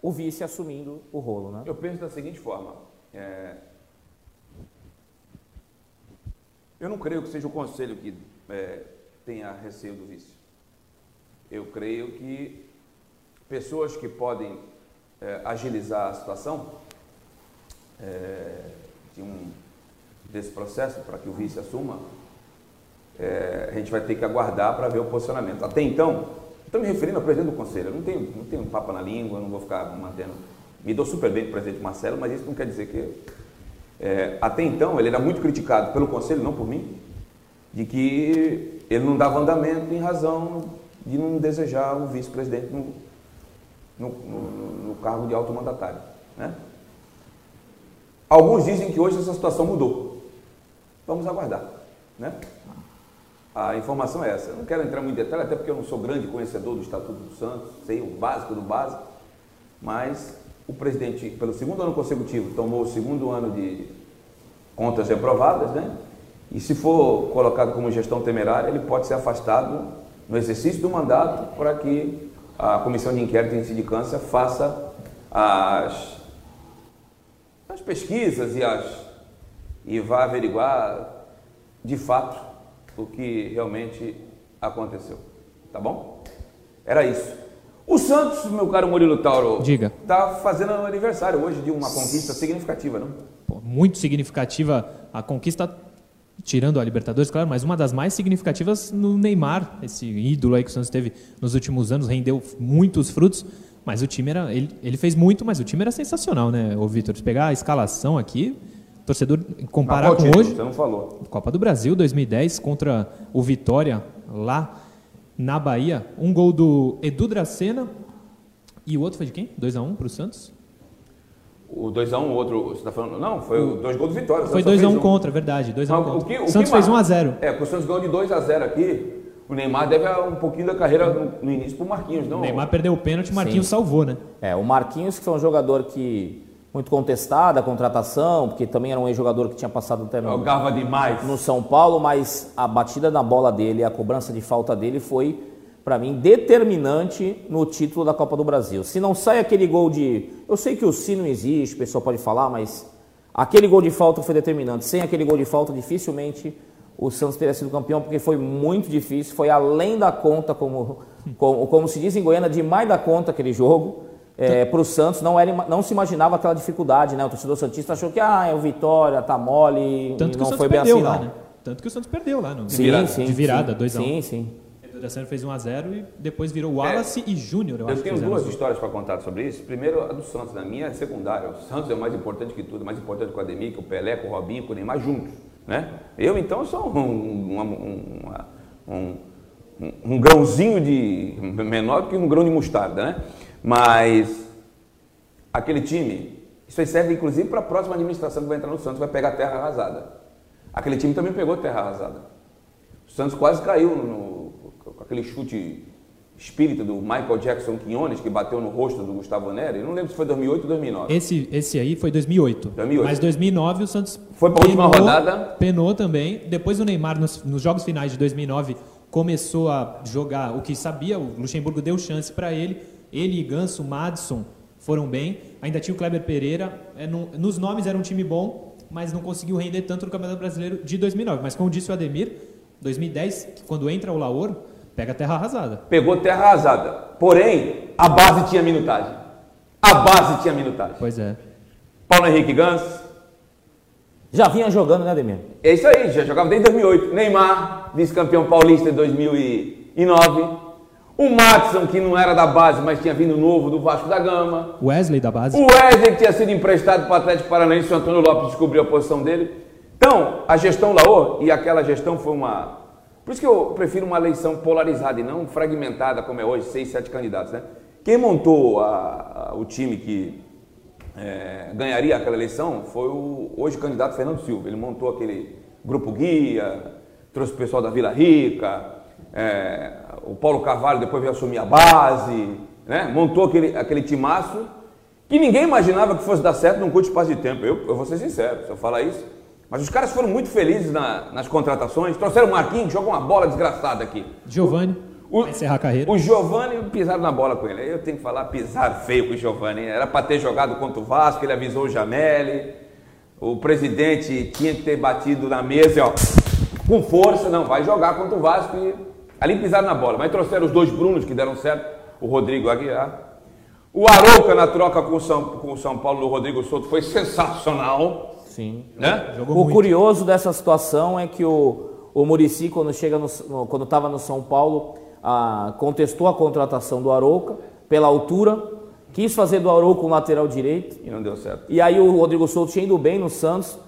o vice assumindo o rolo. Né? Eu penso da seguinte forma. É... Eu não creio que seja o conselho que é, tenha receio do vice. Eu creio que pessoas que podem é, agilizar a situação é, de um, desse processo para que o vice assuma, é, a gente vai ter que aguardar para ver o posicionamento. Até então, Estou me referindo ao presidente do conselho. Eu não tenho, não tenho papo na língua, não vou ficar mantendo. Me dou super bem com o presidente Marcelo, mas isso não quer dizer que. É, até então, ele era muito criticado pelo conselho, não por mim, de que ele não dava andamento em razão de não desejar o vice-presidente no, no, no, no, cargo de alto mandatário. Né? Alguns dizem que hoje essa situação mudou. Vamos aguardar. Né? A informação é essa. Eu não quero entrar muito em detalhe, até porque eu não sou grande conhecedor do Estatuto do Santos, sei o básico do básico, mas o presidente, pelo segundo ano consecutivo, tomou o segundo ano de contas reprovadas, né? E se for colocado como gestão temerária, ele pode ser afastado no exercício do mandato para que a comissão de inquérito em sindicância faça as, as pesquisas e, as, e vá averiguar de fato o que realmente aconteceu. Tá bom? Era isso. O Santos, meu caro Murilo Tauro, Diga. tá fazendo aniversário hoje de uma conquista significativa, não? Pô, muito significativa a conquista, tirando a Libertadores, claro, mas uma das mais significativas no Neymar, esse ídolo aí que o Santos teve nos últimos anos, rendeu muitos frutos. Mas o time era. Ele, ele fez muito, mas o time era sensacional, né, o Vitor? Pegar a escalação aqui, torcedor comparar com título, hoje. Você não falou. Copa do Brasil 2010 contra o Vitória lá na Bahia. Um gol do Edu Dracena e o outro foi de quem? 2 a 1 um para o Santos. O 2x1, um, o outro, você está falando. Não, foi o dois gols do Vitória. Foi 2x1 um contra, verdade. 2 a 1 um contra. O, que, o Santos fez 1x0. É, porque o Santos ganhou de 2x0 aqui. O Neymar deve um pouquinho da carreira no, no início para o Marquinhos, não? O Neymar perdeu o pênalti, o Marquinhos Sim. salvou, né? É, o Marquinhos, que foi um jogador que muito contestada a contratação, porque também era um ex-jogador que tinha passado até no, Jogava demais. no São Paulo, mas a batida na bola dele, a cobrança de falta dele foi, para mim, determinante no título da Copa do Brasil. Se não sai aquele gol de. Eu sei que o Si não existe, o pessoal pode falar, mas aquele gol de falta foi determinante. Sem aquele gol de falta, dificilmente o Santos teria sido campeão, porque foi muito difícil, foi além da conta, como, como, como se diz em Goiânia, demais da conta aquele jogo é, para o Santos não, era, não se imaginava aquela dificuldade, né? O torcedor Santista achou que ah, é o Vitória, tá mole, Tanto não foi bem assim, lá, não. Né? Tanto que o Santos perdeu lá, não? De sim, virada, sim, de virada 2x1. Sim, sim. O Draceno fez 1x0 e depois virou Wallace é, e Júnior. Eu, eu tenho duas histórias para contar sobre isso. Primeiro, a do Santos. Na minha é secundária. O Santos é o mais importante que tudo. Mais importante que o Ademir, que o Pelé, com o Robinho, com o Neymar juntos. Né? Eu, então, sou um, um, um, um, um grãozinho de... menor que um grão de mostarda, né? Mas aquele time, isso aí serve inclusive para a próxima administração que vai entrar no Santos, vai pegar terra arrasada. Aquele time também pegou terra arrasada. O Santos quase caiu no, com aquele chute espírita do Michael Jackson Quinones, que bateu no rosto do Gustavo Neri. Não lembro se foi 2008 ou 2009. Esse, esse aí foi 2008. 2008. Mas 2009 o Santos Foi pra última penou- rodada. Penou também. Depois o Neymar, nos, nos jogos finais de 2009, começou a jogar o que sabia. O Luxemburgo deu chance para ele. Ele e Ganso, Madison foram bem. Ainda tinha o Kleber Pereira. É, não- nos nomes era um time bom, mas não conseguiu render tanto no Campeonato Brasileiro de 2009. Mas como disse o Ademir, 2010, quando entra o Laor, pega a terra arrasada. Pegou terra arrasada. Porém, a base tinha minutagem. A base tinha minutagem. Pois é. Paulo Henrique Gans. Já vinha jogando, né, Ademir? É isso aí, já jogava desde 2008. Neymar, vice-campeão paulista em 2009. O Matson, que não era da base, mas tinha vindo novo do Vasco da Gama. Wesley da base. O Wesley, que tinha sido emprestado para o Atlético Paranaense, o Antônio Lopes descobriu a posição dele. Então, a gestão Laô, e aquela gestão foi uma. Por isso que eu prefiro uma eleição polarizada e não fragmentada, como é hoje, seis, sete candidatos. Né? Quem montou a- a- o time que é, ganharia aquela eleição foi o hoje candidato Fernando Silva. Ele montou aquele grupo guia, trouxe o pessoal da Vila Rica, é, o Paulo Carvalho depois veio assumir a base, né? montou aquele, aquele timaço que ninguém imaginava que fosse dar certo num curto espaço de tempo. Eu, eu vou ser sincero se eu falar isso. Mas os caras foram muito felizes na- nas contratações. Trouxeram o Marquinhos, jogou uma bola desgraçada aqui. Giovanni. O- Vai encerrar a carreira. O Giovani pisaram na bola com ele. Eu tenho que falar, pisaram feio com o Giovani. Era para ter jogado contra o Vasco, ele avisou o Jameli. O presidente tinha que ter batido na mesa, ó, com força, não, vai jogar contra o Vasco. E ali pisaram na bola. Mas trouxeram os dois Brunos que deram certo, o Rodrigo Aguiar. O Arouca na troca com o São, com o São Paulo do Rodrigo Souto foi sensacional. Sim. Né? Jogou O muito. curioso dessa situação é que o, o Murici, quando chega no, no- quando estava no São Paulo, ah, contestou a contratação do Arouca pela altura, quis fazer do Arouca um lateral direito. E não deu certo. E aí o Rodrigo Souto tinha ido bem no Santos,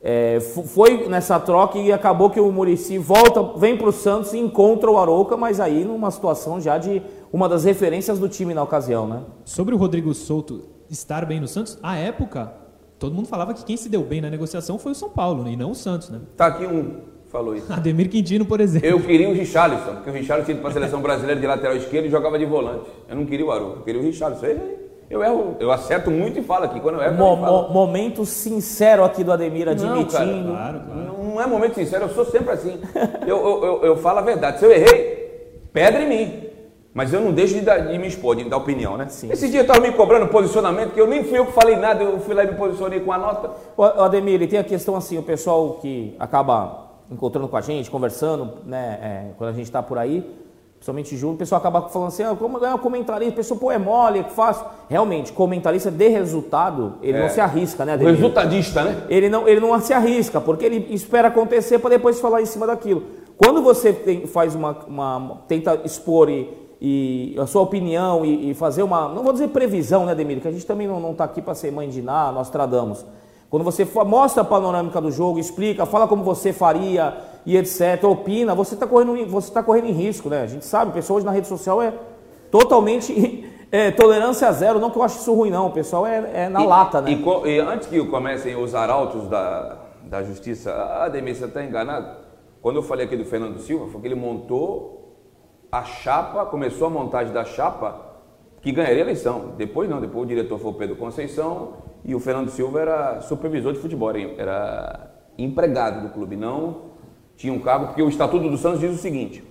é, foi nessa troca e acabou que o Murici volta, vem para o Santos e encontra o Arouca, mas aí numa situação já de uma das referências do time na ocasião, né? Sobre o Rodrigo Souto estar bem no Santos, à época, todo mundo falava que quem se deu bem na negociação foi o São Paulo, né, e não o Santos, né? Tá aqui um, falou isso. Ademir Quintino, por exemplo. Eu queria o Richarlison, porque o Richarlison tinha ido para a seleção brasileira de lateral esquerdo e jogava de volante. Eu não queria o Arouca, eu queria o Richarlison. Eu erro, eu acerto muito e falo aqui. Quando eu erro, Mo- eu falo. mo- momento sincero aqui do Ademir Não, admitindo. cara, Claro, claro. Não, não é momento sincero, eu sou sempre assim. <laughs> Eu, eu, eu, eu falo a verdade. Se eu errei, pedra em mim. Mas eu não deixo de, dar- de me expor, de dar opinião, né? Sim. Esse dia eu estava me cobrando posicionamento, que eu nem fui eu que falei nada, eu fui lá e me posicionei com a nota. O Ademir, tem a questão assim, o pessoal que acaba encontrando com a gente, conversando, né, é, quando a gente está por aí, principalmente julho, o pessoal acaba falando assim, ah, como ganhar comentarista, o pessoal, pô, é mole, é fácil. Realmente, comentarista de resultado, ele É. não se arrisca, né, O Ademir? resultadista, né? Ele não, ele não se arrisca, porque ele espera acontecer para depois falar em cima daquilo. Quando você tem- faz uma, uma- tenta expor e, e a sua opinião e, e fazer uma, não vou dizer previsão, né, Demir, que a gente também não está aqui para ser mãe de nada, nós tradamos. Quando você mostra a panorâmica do jogo, explica, fala como você faria e etc, opina, você está correndo, em- você tá correndo em risco, né? A gente sabe, o pessoal hoje na rede social é totalmente <laughs> é, tolerância zero, não que eu acho isso ruim, não. O pessoal é, é na E- lata, né? E, e antes que comecem os arautos da, da justiça, ah, Ademir, você está enganado? Quando eu falei aqui do Fernando Silva, foi que ele montou a chapa, começou a montagem da chapa que ganharia a eleição. Depois não, depois o diretor foi o Pedro Conceição e o Fernando Silva era supervisor de futebol, era empregado do clube, não tinha um cargo, porque o Estatuto do Santos diz o seguinte,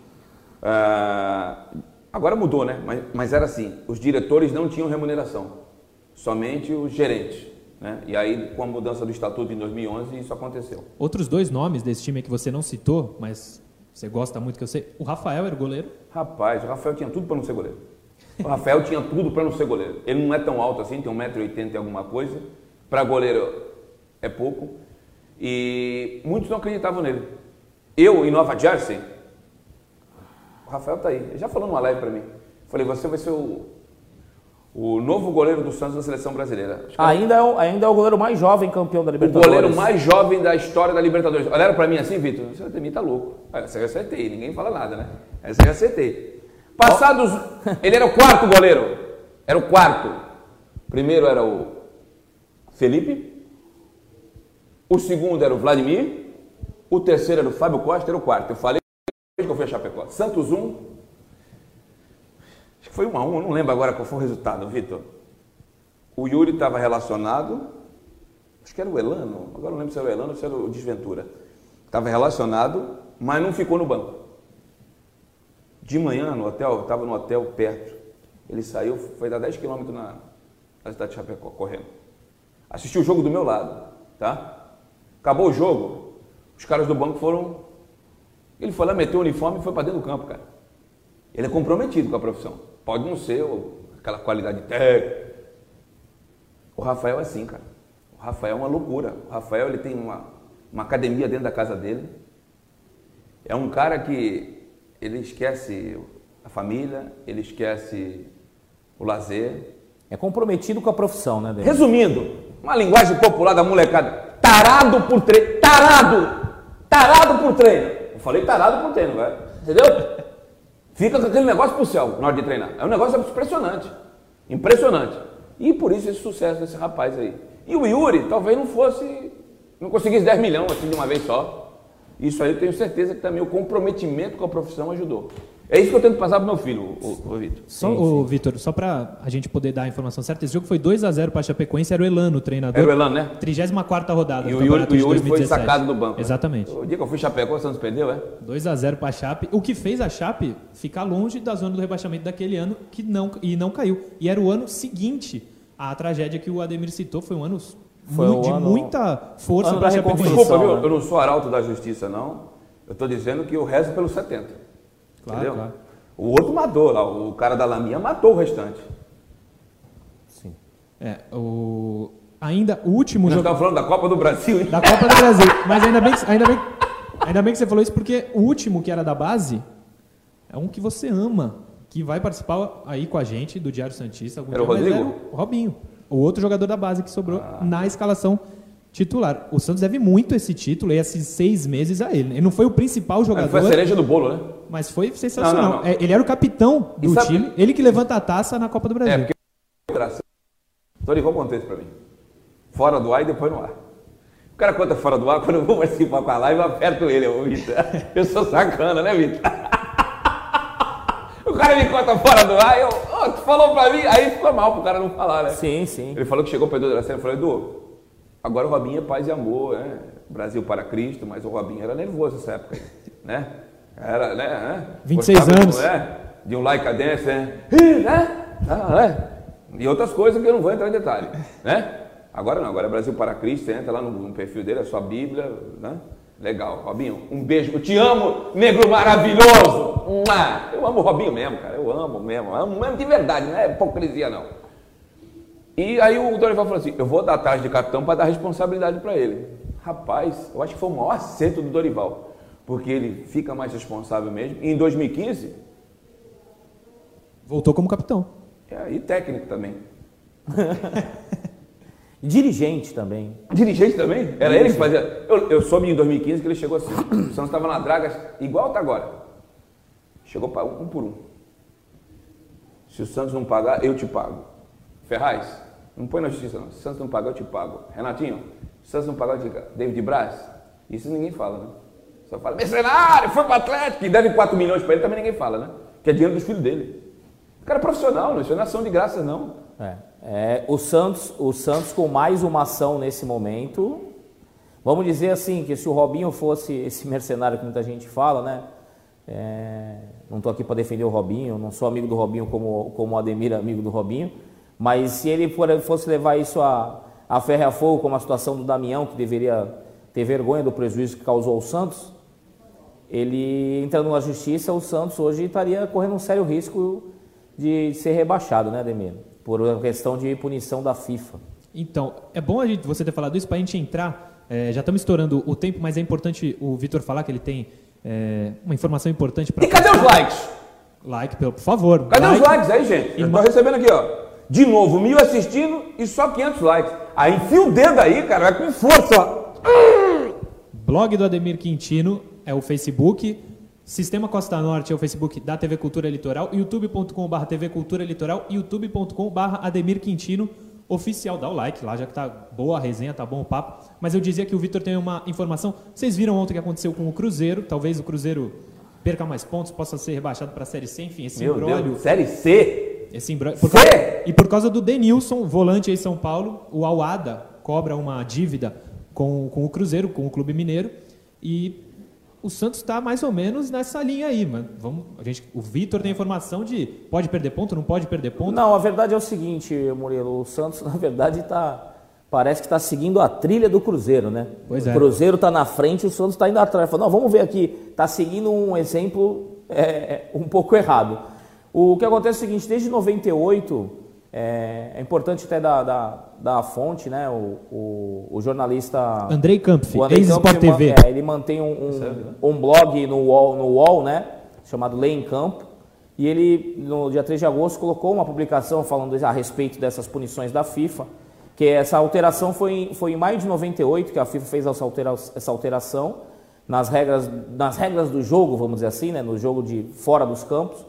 ah, agora mudou, né? Mas, mas era assim, os diretores não tinham remuneração, somente os gerentes. Né? E aí, com a mudança do Estatuto em 2011, isso aconteceu. Outros dois nomes desse time que você não citou, mas você gosta muito que eu sei. O Rafael era o goleiro. Rapaz, o Rafael tinha tudo para não ser goleiro. O Rafael tinha tudo para não ser goleiro. Ele não é tão alto assim, tem 1,80m e alguma coisa. Para goleiro é pouco. E muitos não acreditavam nele. Eu, em Nova Jersey, o Rafael tá aí. Ele já falou numa live para mim. Falei, você vai ser o, o novo goleiro do Santos da seleção brasileira. É Ainda é, o, ainda é o goleiro mais jovem campeão da o Libertadores. goleiro mais jovem da história da Libertadores. Olharam pra mim assim, Vitor? Você também tá louco. Essa eu acertei, ninguém fala nada, né? Essa eu acertei. Passados. Ele era o quarto goleiro. Era o quarto. Primeiro era o Felipe. O segundo era o Vladimir. O terceiro era o Fábio Costa. Era o quarto. Eu falei que eu fui a Chapecó. Santos 1. Acho que foi um a um, eu não lembro agora qual foi o resultado, Vitor. O Yuri estava relacionado, acho que era o Elano, agora não lembro se era o Elano ou se era o Desventura. Estava relacionado, mas não ficou no banco. De manhã no hotel, estava no hotel perto. Ele saiu, foi dar 10 quilômetros na, na cidade de Chapecó, correndo. Assistiu o jogo do meu lado, tá? Acabou o jogo, os caras do banco foram. Ele foi lá, meteu o uniforme e foi para dentro do campo, cara. Ele é comprometido com a profissão. Pode não ser aquela qualidade técnica. O Rafael é assim, cara. O Rafael é uma loucura. O Rafael ele tem uma, uma academia dentro da casa dele. É um cara que ele esquece a família, ele esquece o lazer. É comprometido com a profissão, né? Resumindo, uma linguagem popular da molecada. Tarado por treino. Tarado! Tarado por treino. Eu falei tarado por treino, velho. Entendeu? Fica com aquele negócio pro céu na hora de treinar. É um negócio impressionante. Impressionante. E por isso esse sucesso desse rapaz aí. E o Yuri talvez não fosse. Não conseguisse 10 milhões assim de uma vez só. Isso aí eu tenho certeza que também o comprometimento com a profissão ajudou. É isso que eu tento passar pro meu filho, o, o, Vitor. Só, ô, Vitor, só pra a gente poder dar a informação certa, esse jogo foi 2x0 pra Chapecoense, era o Elano o treinador. Era o Elano, né? 34 rodada E do o Yuri, o de foi 2017. sacado do banco. né? Exatamente. O dia que eu fui Chapecó, o Santos perdeu, é? 2x0 pra Chape, o que fez a Chape ficar longe da zona do rebaixamento daquele ano que não, e não caiu. E era o ano seguinte à tragédia que o Ademir citou, foi um ano Foi o de ano- muita força pra da Chapecoense. Desculpa, viu? né? Eu não sou arauto da justiça, não. Eu estou dizendo que eu rezo pelos 70. Claro, entendeu? claro. O outro matou lá, o cara da Laminha matou o restante. Sim. É, o... Ainda o último Nós jogo estamos falando da Copa do Brasil, hein? da Copa do Brasil. Mas ainda bem, que, ainda, bem, ainda bem que você falou isso, porque o último que era da base é um que você ama, que vai participar aí com a gente do Diário Santista. algum Era o dia, mas Rodrigo? Era o Robinho, o outro jogador da base que sobrou na escalação titular. O Santos deve muito esse título e esses seis meses a ele. Ele não foi o principal Foi a jogador, cereja do bolo, né? mas foi sensacional. Não, não, não. É, Ele era o capitão do sabe- time, ele que levanta a taça na Copa do Brasil. É, porque. Dorival contou isso pra mim. Fora do ar e depois no ar. O cara conta fora do ar, quando eu vou participar com a live, eu aperto ele, ô Vitor. Eu sou sacana, né, Vitor? <laughs> O cara me conta fora do ar, eu, "Ô, tu falou pra mim, aí ficou mal pro cara não falar, né? Sim, sim. Ele falou que chegou para o Edu Dracena e falou, Edu, agora o Robinho é paz e amor, né? Brasil para Cristo, mas o Robinho era nervoso nessa época aí, né? Era, né? né? 26 Gostava anos. De, né? de um like a dance, né? Né? Ah, né? E outras coisas que eu não vou entrar em detalhe, né? Agora não, agora é Brasil para Cristo, entra lá no, no perfil dele, a sua Bíblia, né? Legal, Robinho, um beijo, eu te amo, negro maravilhoso! Eu amo o Robinho mesmo, cara, eu amo mesmo, amo mesmo de verdade, não é hipocrisia não. E aí o Dorival falou assim: eu vou dar tarde de capitão para dar responsabilidade para ele. Rapaz, eu acho que foi o maior acerto do Dorival, porque ele fica mais responsável mesmo. E em 2015, Voltou como capitão. é, e técnico também. <laughs> Dirigente também. Dirigente também? Era ele que fazia. Eu, eu soube em 2015 que ele chegou assim. O Santos estava na draga, igual está agora. Chegou para um por um. Se o Santos não pagar, eu te pago. Ferraz, não põe na justiça não. Se Santos não pagar, eu te pago. Renatinho, se Santos não pagar, eu te pago. David Braz, isso ninguém fala, né? Só fala, mercenário, foi para Atlético, e deve 4 milhões para ele, também ninguém fala, né? Que é dinheiro dos filhos dele. O cara é profissional, não, isso não é ação de graças, não. É. É, o Santos, o Santos com mais uma ação nesse momento. Vamos dizer assim que se o Robinho fosse esse mercenário que muita gente fala, né? É, não estou aqui para defender o Robinho, não sou amigo do Robinho como, como o Ademir é amigo do Robinho, mas se ele fosse levar isso a, a ferro e a fogo, como a situação do Damião, que deveria ter vergonha do prejuízo que causou ao Santos, ele entrando na justiça, o Santos hoje estaria correndo um sério risco de ser rebaixado, né, Ademir? Por uma questão de punição da FIFA. Então, é bom a gente, você ter falado isso para a gente entrar. é, já estamos estourando o tempo, mas é importante o Vitor falar que ele tem é, uma informação importante para. E cadê os likes? Like, por favor. Cadê like. os likes aí, gente? E Eu tô recebendo aqui, ó. De novo, mil assistindo e só 500 likes. Aí enfia o dedo aí, cara, vai com força. Blog do Ademir Quintino é o Facebook. Sistema Costa Norte é o Facebook da TV Cultura Litoral. youtube.com.br TV Cultura Litoral. youtube.com.br Ademir Quintino oficial. Dá o like lá, já que tá boa a resenha, tá bom o papo. Mas eu dizia que o Vitor tem uma informação. Vocês viram ontem o que aconteceu com o Cruzeiro. Talvez o Cruzeiro perca mais pontos, possa ser rebaixado para a Série C, enfim, esse Meu Deus, Série C. esse imbróglio- por causa- e por causa do Denilson, volante aí em São Paulo, o Alada cobra uma dívida com, com o Cruzeiro, com o Clube Mineiro, e o Santos está mais ou menos nessa linha aí, mano. Vamos, a gente, o Vitor tem informação de pode perder ponto, não pode perder ponto. Não, a verdade é o seguinte, Murilo, o Santos, na verdade, tá, parece que está seguindo a trilha do Cruzeiro, né? Pois o é. Cruzeiro está na frente e o Santos está indo atrás. Fala, não, vamos ver aqui, está seguindo um exemplo é, um pouco errado. O que acontece é o seguinte, desde 98, é, é importante até da, da, da fonte, né? O, o, o jornalista... Andrei ex-Sport Campos, ele TV. é, ele mantém um, um, um blog no UOL, no UOL, né? Chamado Lei em Campo. E ele, no dia 3 de agosto, colocou uma publicação falando a respeito dessas punições da FIFA. Que essa alteração foi, em- foi em maio de 98 que a FIFA fez essa, altera- essa alteração nas regras, nas regras do jogo, vamos dizer assim, né? No jogo de fora dos campos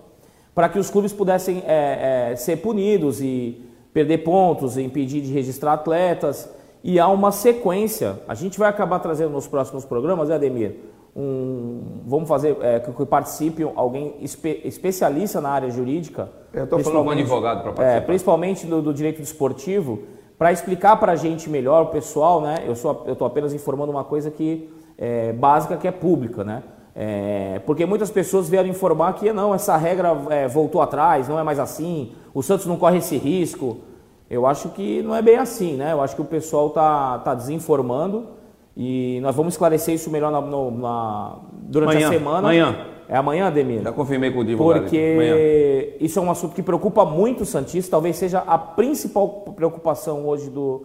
para que os clubes pudessem é, é, ser punidos e perder pontos, e impedir de registrar atletas. E há uma sequência. A gente vai acabar trazendo nos próximos programas, né, Ademir? Um, vamos fazer é, que, que participe alguém espe- especialista na área jurídica. Eu tô falando um advogado pra é, participar. principalmente do, do direito desportivo, para explicar para a gente melhor, o pessoal, né? Eu estou apenas informando uma coisa que é básica, que é pública, né? É, porque muitas pessoas vieram informar que não, essa regra é, voltou atrás, não é mais assim, o Santos não corre esse risco. Eu acho que não é bem assim, né? Eu acho que o pessoal tá, tá desinformando e nós vamos esclarecer isso melhor na- na- durante a semana. amanhã. É amanhã, Ademir? Já confirmei com o. Amanhã. Porque isso é um assunto que preocupa muito os Santistas, talvez seja a principal preocupação hoje do,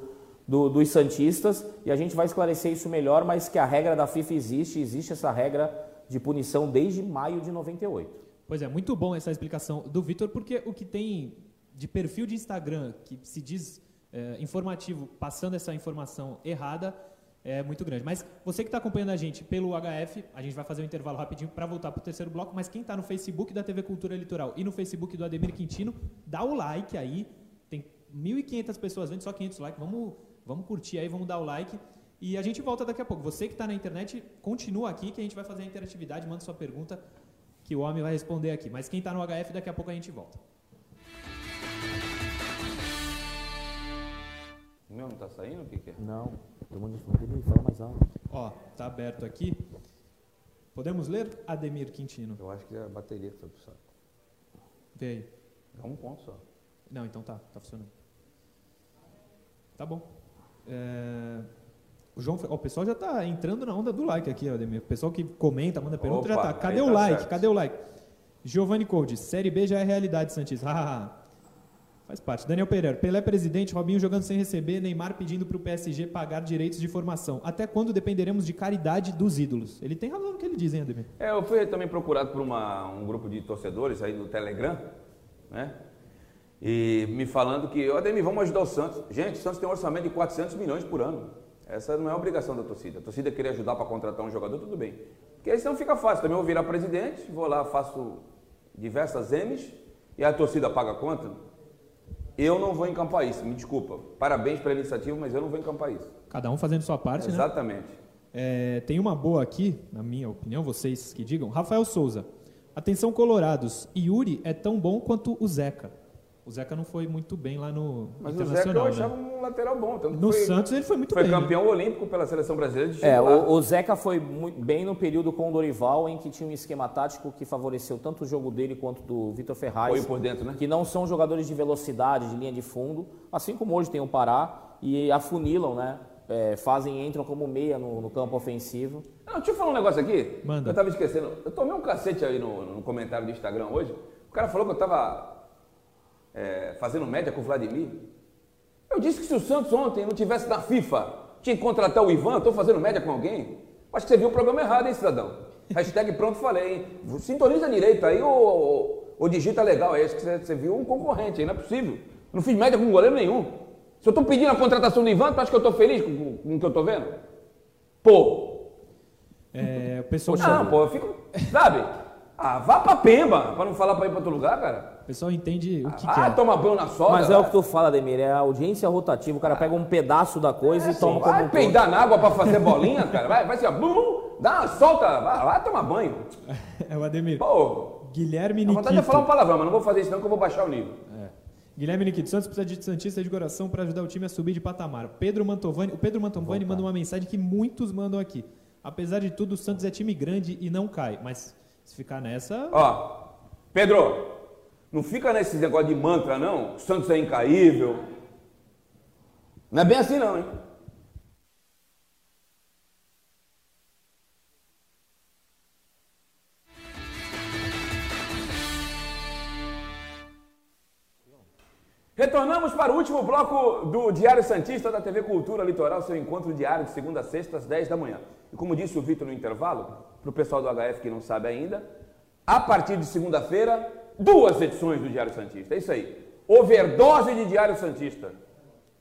do- dos Santistas, e a gente vai esclarecer isso melhor, mas que a regra da FIFA existe, existe essa regra de punição desde maio de 98. Pois é, muito bom essa explicação do Vitor, porque o que tem de perfil de Instagram que se diz é, informativo, passando essa informação errada, é muito grande. Mas você que está acompanhando a gente pelo HF, a gente vai fazer um intervalo rapidinho para voltar para o terceiro bloco, mas quem está no Facebook da TV Cultura Litoral e no Facebook do Ademir Quintino, dá o like aí. Tem 1.500 pessoas vendo, só 500 likes. Vamos, vamos curtir aí, vamos dar o like. E a gente volta daqui a pouco. Você que está na internet, continua aqui que a gente vai fazer a interatividade. Manda sua pergunta que o homem vai responder aqui. Mas quem está no HF, daqui a pouco a gente volta. O meu não tá saindo? O que, que é? Não, todo mundo não fala mais alto. Ó, tá aberto aqui. Podemos ler? Ademir Quintino. Eu acho que é a bateria que foi pro saco. Vê aí. É um ponto só. Não, então tá, tá funcionando. Tá bom. É, O, João, ó, o pessoal já tá entrando na onda do like aqui, Ademir. O pessoal que comenta, manda pergunta, já Opa, tá. Cadê aí o tá like? certo. Cadê o like? Giovanni Code, Série B já é realidade, Santista. Ah, Faz parte. Daniel Pereira, Pelé presidente, Robinho jogando sem receber, Neymar pedindo para o PSG pagar direitos de formação. Até quando dependeremos de caridade dos ídolos? Ele tem razão no que ele diz, hein, Ademir? É, eu fui também procurado por uma- um grupo de torcedores aí no Telegram, né? E me falando que, ó, Ademir, vamos ajudar o Santos. Gente, o Santos tem um orçamento de 400 milhões por ano. Essa não é obrigação da torcida. A torcida querer ajudar para contratar um jogador, tudo bem. Porque aí senão fica fácil. Também eu vou virar presidente, vou lá, faço diversas M's e a torcida paga a conta. Eu não vou encampar isso, me desculpa. Parabéns pela iniciativa, mas eu não vou encampar isso. Cada um fazendo sua parte, né? Exatamente. É, tem uma boa aqui, na minha opinião, vocês que digam. Rafael Souza. Atenção, Colorados. Yuri é tão bom quanto o Zeca. O Zeca não foi muito bem lá no Mas o Zeca eu Internacional. achava né? um lateral bom. No foi- Santos ele foi muito Foi bem. né? campeão olímpico pela seleção brasileira de É, o, o Zeca foi muito bem no período com o Dorival, em que tinha um esquema tático que favoreceu tanto o jogo dele quanto do Vitor Ferraz. Foi por dentro, né? Que não são jogadores de velocidade, de linha de fundo, assim como hoje tem o Pará, e afunilam, né? É, fazem, entram como meia no, no campo ofensivo. Não, deixa eu falar um negócio aqui. Manda. Eu tava esquecendo. Eu tomei um cacete aí no, no comentário do Instagram hoje. O cara falou que eu tava é, fazendo média com o Vladimir. Eu disse que se o Santos ontem não tivesse na FIFA, tinha que contratar o Ivan, tô fazendo média com alguém. Acho que você viu o programa errado, hein, cidadão? Hashtag pronto falei, hein? Sintoniza direito aí ou, ou digita legal aí. Acho que você, você viu um concorrente aí, não é possível. Eu não fiz média com goleiro nenhum. Se eu tô pedindo a contratação do Ivan, tu acha que eu tô feliz com, com- com o que eu tô vendo? Pô, É, o pessoal, não, pô, eu fico. Sabe? Ah, vá pra Pemba, pra não falar pra ir pra outro lugar, cara. O pessoal entende o que, que ah, é. toma banho na soda. Mas é o vai. que tu fala, Demir, é a audiência rotativa. O cara pega um pedaço da coisa e toma como Vai todo. peidar na água pra fazer bolinha, cara. Vai, vai assim, ó. bum, Dá, solta, vai, vai tomar banho. <laughs> É o Ademir. Pô, Guilherme a vontade é Nikito. falar um palavrão, mas não vou fazer isso não que eu vou baixar o nível. Guilherme Nikito Santos precisa de Santista de coração para ajudar o time a subir de patamar. Pedro Mantovani, o Pedro Mantovani manda uma mensagem que muitos mandam aqui. Apesar de tudo, o Santos é time grande e não cai. Mas se ficar nessa. Ó, Pedro, não fica nesse negócio de mantra, não. O Santos é incaível. Não é bem assim, não, hein? Retornamos para o último bloco do Diário Santista da TV Cultura Litoral, seu encontro diário de segunda a sexta às 10 da manhã. E como disse o Vitor no intervalo, para o pessoal do HF que não sabe ainda, a partir de segunda-feira, duas edições do Diário Santista. É isso aí. Overdose de Diário Santista.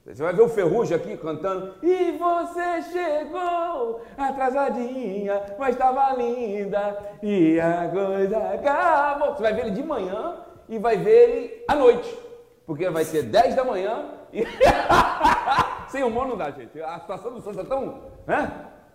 Você vai ver o Ferrugem aqui cantando. E você chegou atrasadinha, mas estava linda e a coisa acabou. Você vai ver ele de manhã e vai ver ele à noite. Porque vai ser 10 da manhã e. <laughs> Sem humor não dá, gente. A situação do Santos está tão. Né?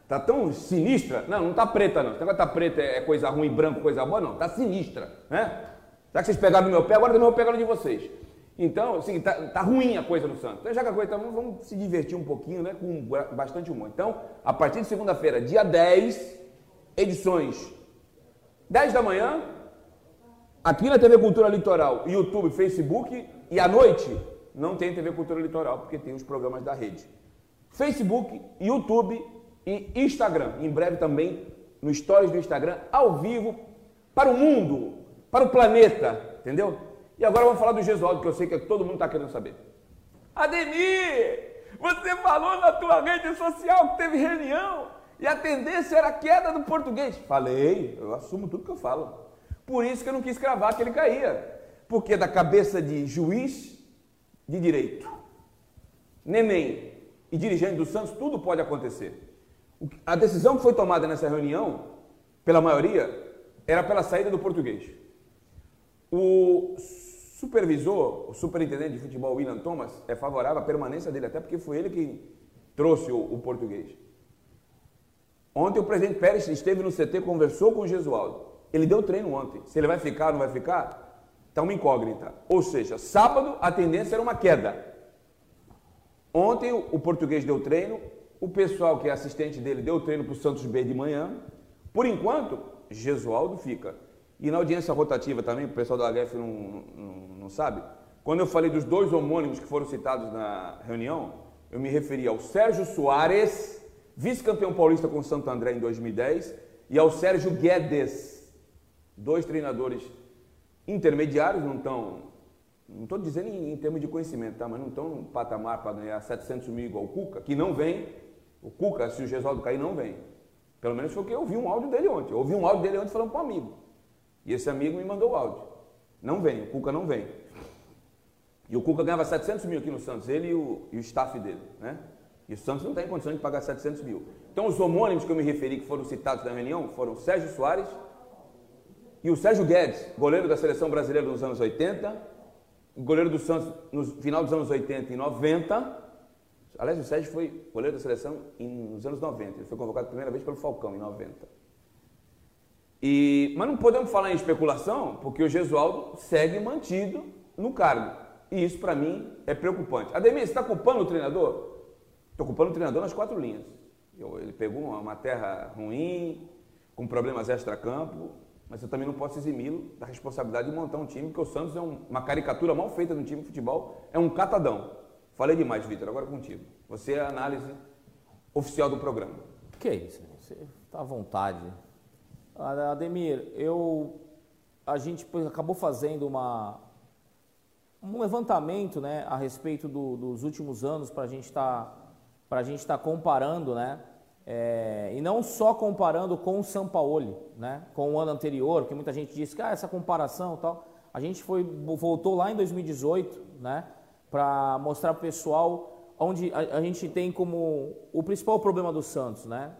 Tá tão sinistra. Não, não tá preta, não. Esse negócio tá preta é coisa ruim, branco, coisa boa, não. Tá sinistra. Né? Já que vocês pegaram no meu pé, agora também vou pegar no de vocês. Então, assim, tá, tá ruim a coisa no Santos. Então, já que a coisa tá ruim, vamos se divertir um pouquinho, né? Com bastante humor. Então, a partir de segunda-feira, dia 10, edições 10 da manhã, aqui na TV Cultura Litoral, YouTube, Facebook, e à noite não tem TV Cultura Litoral, porque tem os programas da rede. Facebook, YouTube e Instagram. Em breve também no Stories do Instagram, ao vivo, para o mundo, para o planeta, entendeu? E agora vamos falar do Gesualdo, que eu sei que todo mundo está querendo saber. Ademir, você falou na tua rede social que teve reunião e a tendência era a queda do português. Falei, eu assumo tudo que eu falo. Por isso que eu não quis cravar que ele caía. Porque da cabeça de juiz de direito, neném e dirigente do Santos, tudo pode acontecer. A decisão que foi tomada nessa reunião, pela maioria, era pela saída do português. O supervisor, o superintendente de futebol, William Thomas, é favorável à permanência dele, até porque foi ele que trouxe o, o português. Ontem o presidente Pérez esteve no CT, conversou com o Gesualdo. Ele deu treino ontem. Se ele vai ficar não vai ficar, está uma incógnita. Ou seja, sábado a tendência era uma queda. Ontem o português deu treino, o pessoal que é assistente dele deu treino para o Santos B de manhã. Por enquanto, Gesualdo fica. E na audiência rotativa também, o pessoal do HF não, não, não sabe, quando eu falei dos dois homônimos que foram citados na reunião, eu me referi ao Sérgio Soares, vice-campeão paulista com Santo André em 2010, e ao Sérgio Guedes, dois treinadores intermediários, não estão, não estou dizendo em, em termos de conhecimento, tá? mas não estão no patamar para ganhar 700 mil igual o Cuca, que não vem, o Cuca, se o Gesualdo cair, não vem. Pelo menos foi o que eu ouvi um áudio dele ontem. Eu ouvi um áudio dele ontem falando para um amigo. E esse amigo me mandou o áudio. Não vem, o Cuca não vem. E o Cuca ganhava 700 mil aqui no Santos, ele e o, e o staff dele, né? E o Santos não tem condição de pagar 700 mil. Então, os homônimos que eu me referi, que foram citados na reunião, foram Sérgio Soares e o Sérgio Guedes, goleiro da seleção brasileira nos anos 80, goleiro do Santos no final dos anos 80 e 90. Aliás, o Sérgio foi goleiro da seleção nos anos 90. Ele foi convocado a primeira vez pelo Falcão, em 90. E, mas não podemos falar em especulação, porque o Gesualdo segue mantido no cargo. E isso, para mim, é preocupante. Ademir, você está culpando o treinador? Estou culpando o treinador nas quatro linhas. Eu- ele pegou uma, uma terra ruim, com problemas extra-campo, mas eu também não posso eximi-lo da responsabilidade de montar um time, porque o Santos é um- uma caricatura mal feita de um time de futebol, é um catadão. Falei demais, Vitor, agora contigo. Você é a análise oficial do programa. Que isso, você tá à vontade. Ademir, eu a gente acabou fazendo uma um levantamento, né, a respeito do- dos últimos anos para a gente estar para a gente estar comparando, né, é, e não só comparando com o São Paulo, né, com o ano anterior, porque muita gente disse que ah, essa comparação tal. A gente foi voltou lá em 2018, né, para mostrar para o pessoal onde a, a gente tem como o principal problema do Santos, né?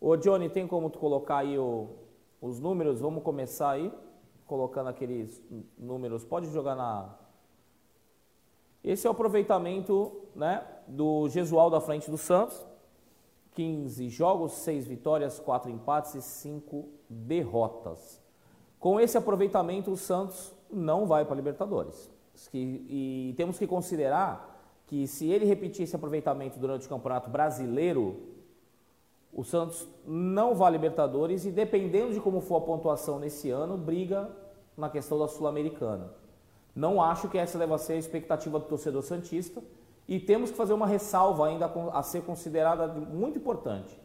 Ô Johnny, tem como tu colocar aí o- os números? Vamos começar aí colocando aqueles números. Pode jogar na esse é o aproveitamento né, do Gesualdo à frente do Santos, 15 jogos, 6 vitórias, 4 empates e 5 derrotas. Com esse aproveitamento, o Santos não vai para a Libertadores. E temos que considerar que se ele repetir esse aproveitamento durante o Campeonato Brasileiro, o Santos não vai Libertadores e dependendo de como for a pontuação nesse ano, briga na questão da Sul-Americana. Não acho que essa deva ser a expectativa do torcedor santista e temos que fazer uma ressalva ainda a ser considerada muito importante.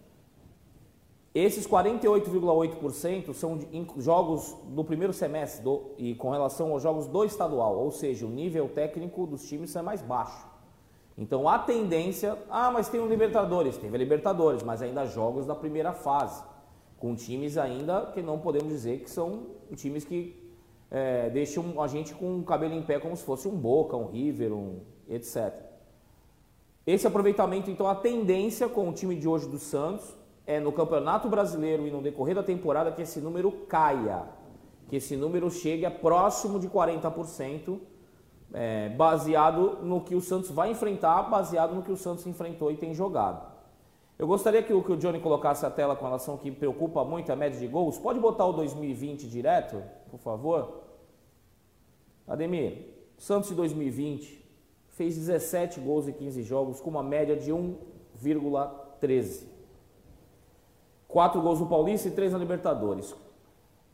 Esses 48,8% são jogos do primeiro semestre do, e com relação aos jogos do estadual, ou seja, o nível técnico dos times é mais baixo. Então a tendência, ah, mas tem o Libertadores, teve a Libertadores, mas ainda jogos da primeira fase, com times ainda que não podemos dizer que são times que é, deixam a gente com o cabelo em pé como se fosse um Boca, um River, um etc. Esse aproveitamento, então, a tendência com o time de hoje do Santos é no Campeonato Brasileiro e no decorrer da temporada que esse número caia, que esse número chegue a próximo de 40%, é, baseado no que o Santos vai enfrentar, baseado no que o Santos enfrentou e tem jogado. Eu gostaria que o, que o Johnny colocasse a tela com relação que preocupa muito a média de gols. Pode botar o 2020 direto, por favor? Ademir, Santos de 2020 fez 17 gols em 15 jogos com uma média de 1,13. 4 gols no Paulista e 3 na Libertadores.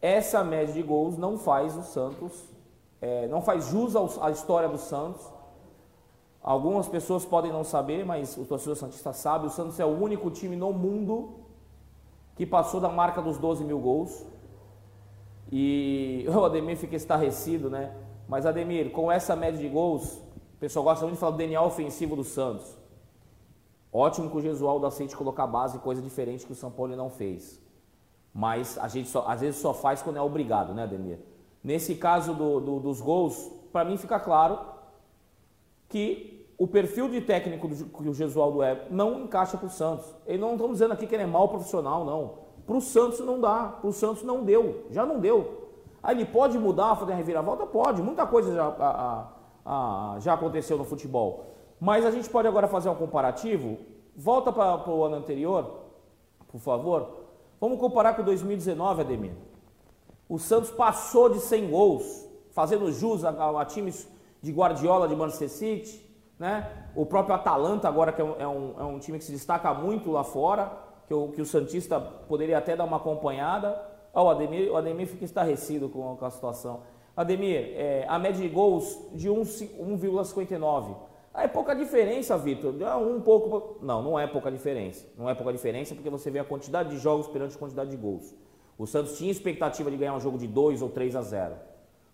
Essa média de gols não faz o Santos, é, não faz jus à história do Santos. Algumas pessoas podem não saber, mas o torcedor Santista sabe, o Santos é o único time no mundo que passou da marca dos 12 mil gols. E <laughs> o Ademir fica estarrecido, né? Mas Ademir, com essa média de gols, o pessoal gosta muito de falar do DNA ofensivo do Santos. Ótimo que o Gesualdo aceite colocar base, coisa diferente que o São Paulo não fez. Mas a gente só, às vezes só faz quando é obrigado, né, Ademir? Nesse caso do, do, dos gols, para mim fica claro que o perfil de técnico do, que o Gesualdo é não encaixa para o Santos. E não estamos dizendo aqui que ele é mau profissional, não. Para o Santos não dá, para o Santos não deu, já não deu. Aí ele pode mudar, fazer a reviravolta? Pode, muita coisa já, a, a, já aconteceu no futebol. Mas a gente pode agora fazer um comparativo. Volta para o ano anterior, por favor. Vamos comparar com 2019, Ademir. O Santos passou de 100 gols, fazendo jus a, a, times de Guardiola, de Manchester City. Né? O próprio Atalanta, agora que é um, é um, é um time que se destaca muito lá fora, que o, que o Santista poderia até dar uma acompanhada. Oh, o, Ademir, o Ademir fica estarrecido com, com a situação. Ademir, é, a média de gols de 1,59. Ah, é pouca diferença, Vitor. É um pouco. Não, não é pouca diferença. Não é pouca diferença porque você vê a quantidade de jogos perante a quantidade de gols. O Santos tinha expectativa de ganhar um jogo de 2 ou 3 a 0.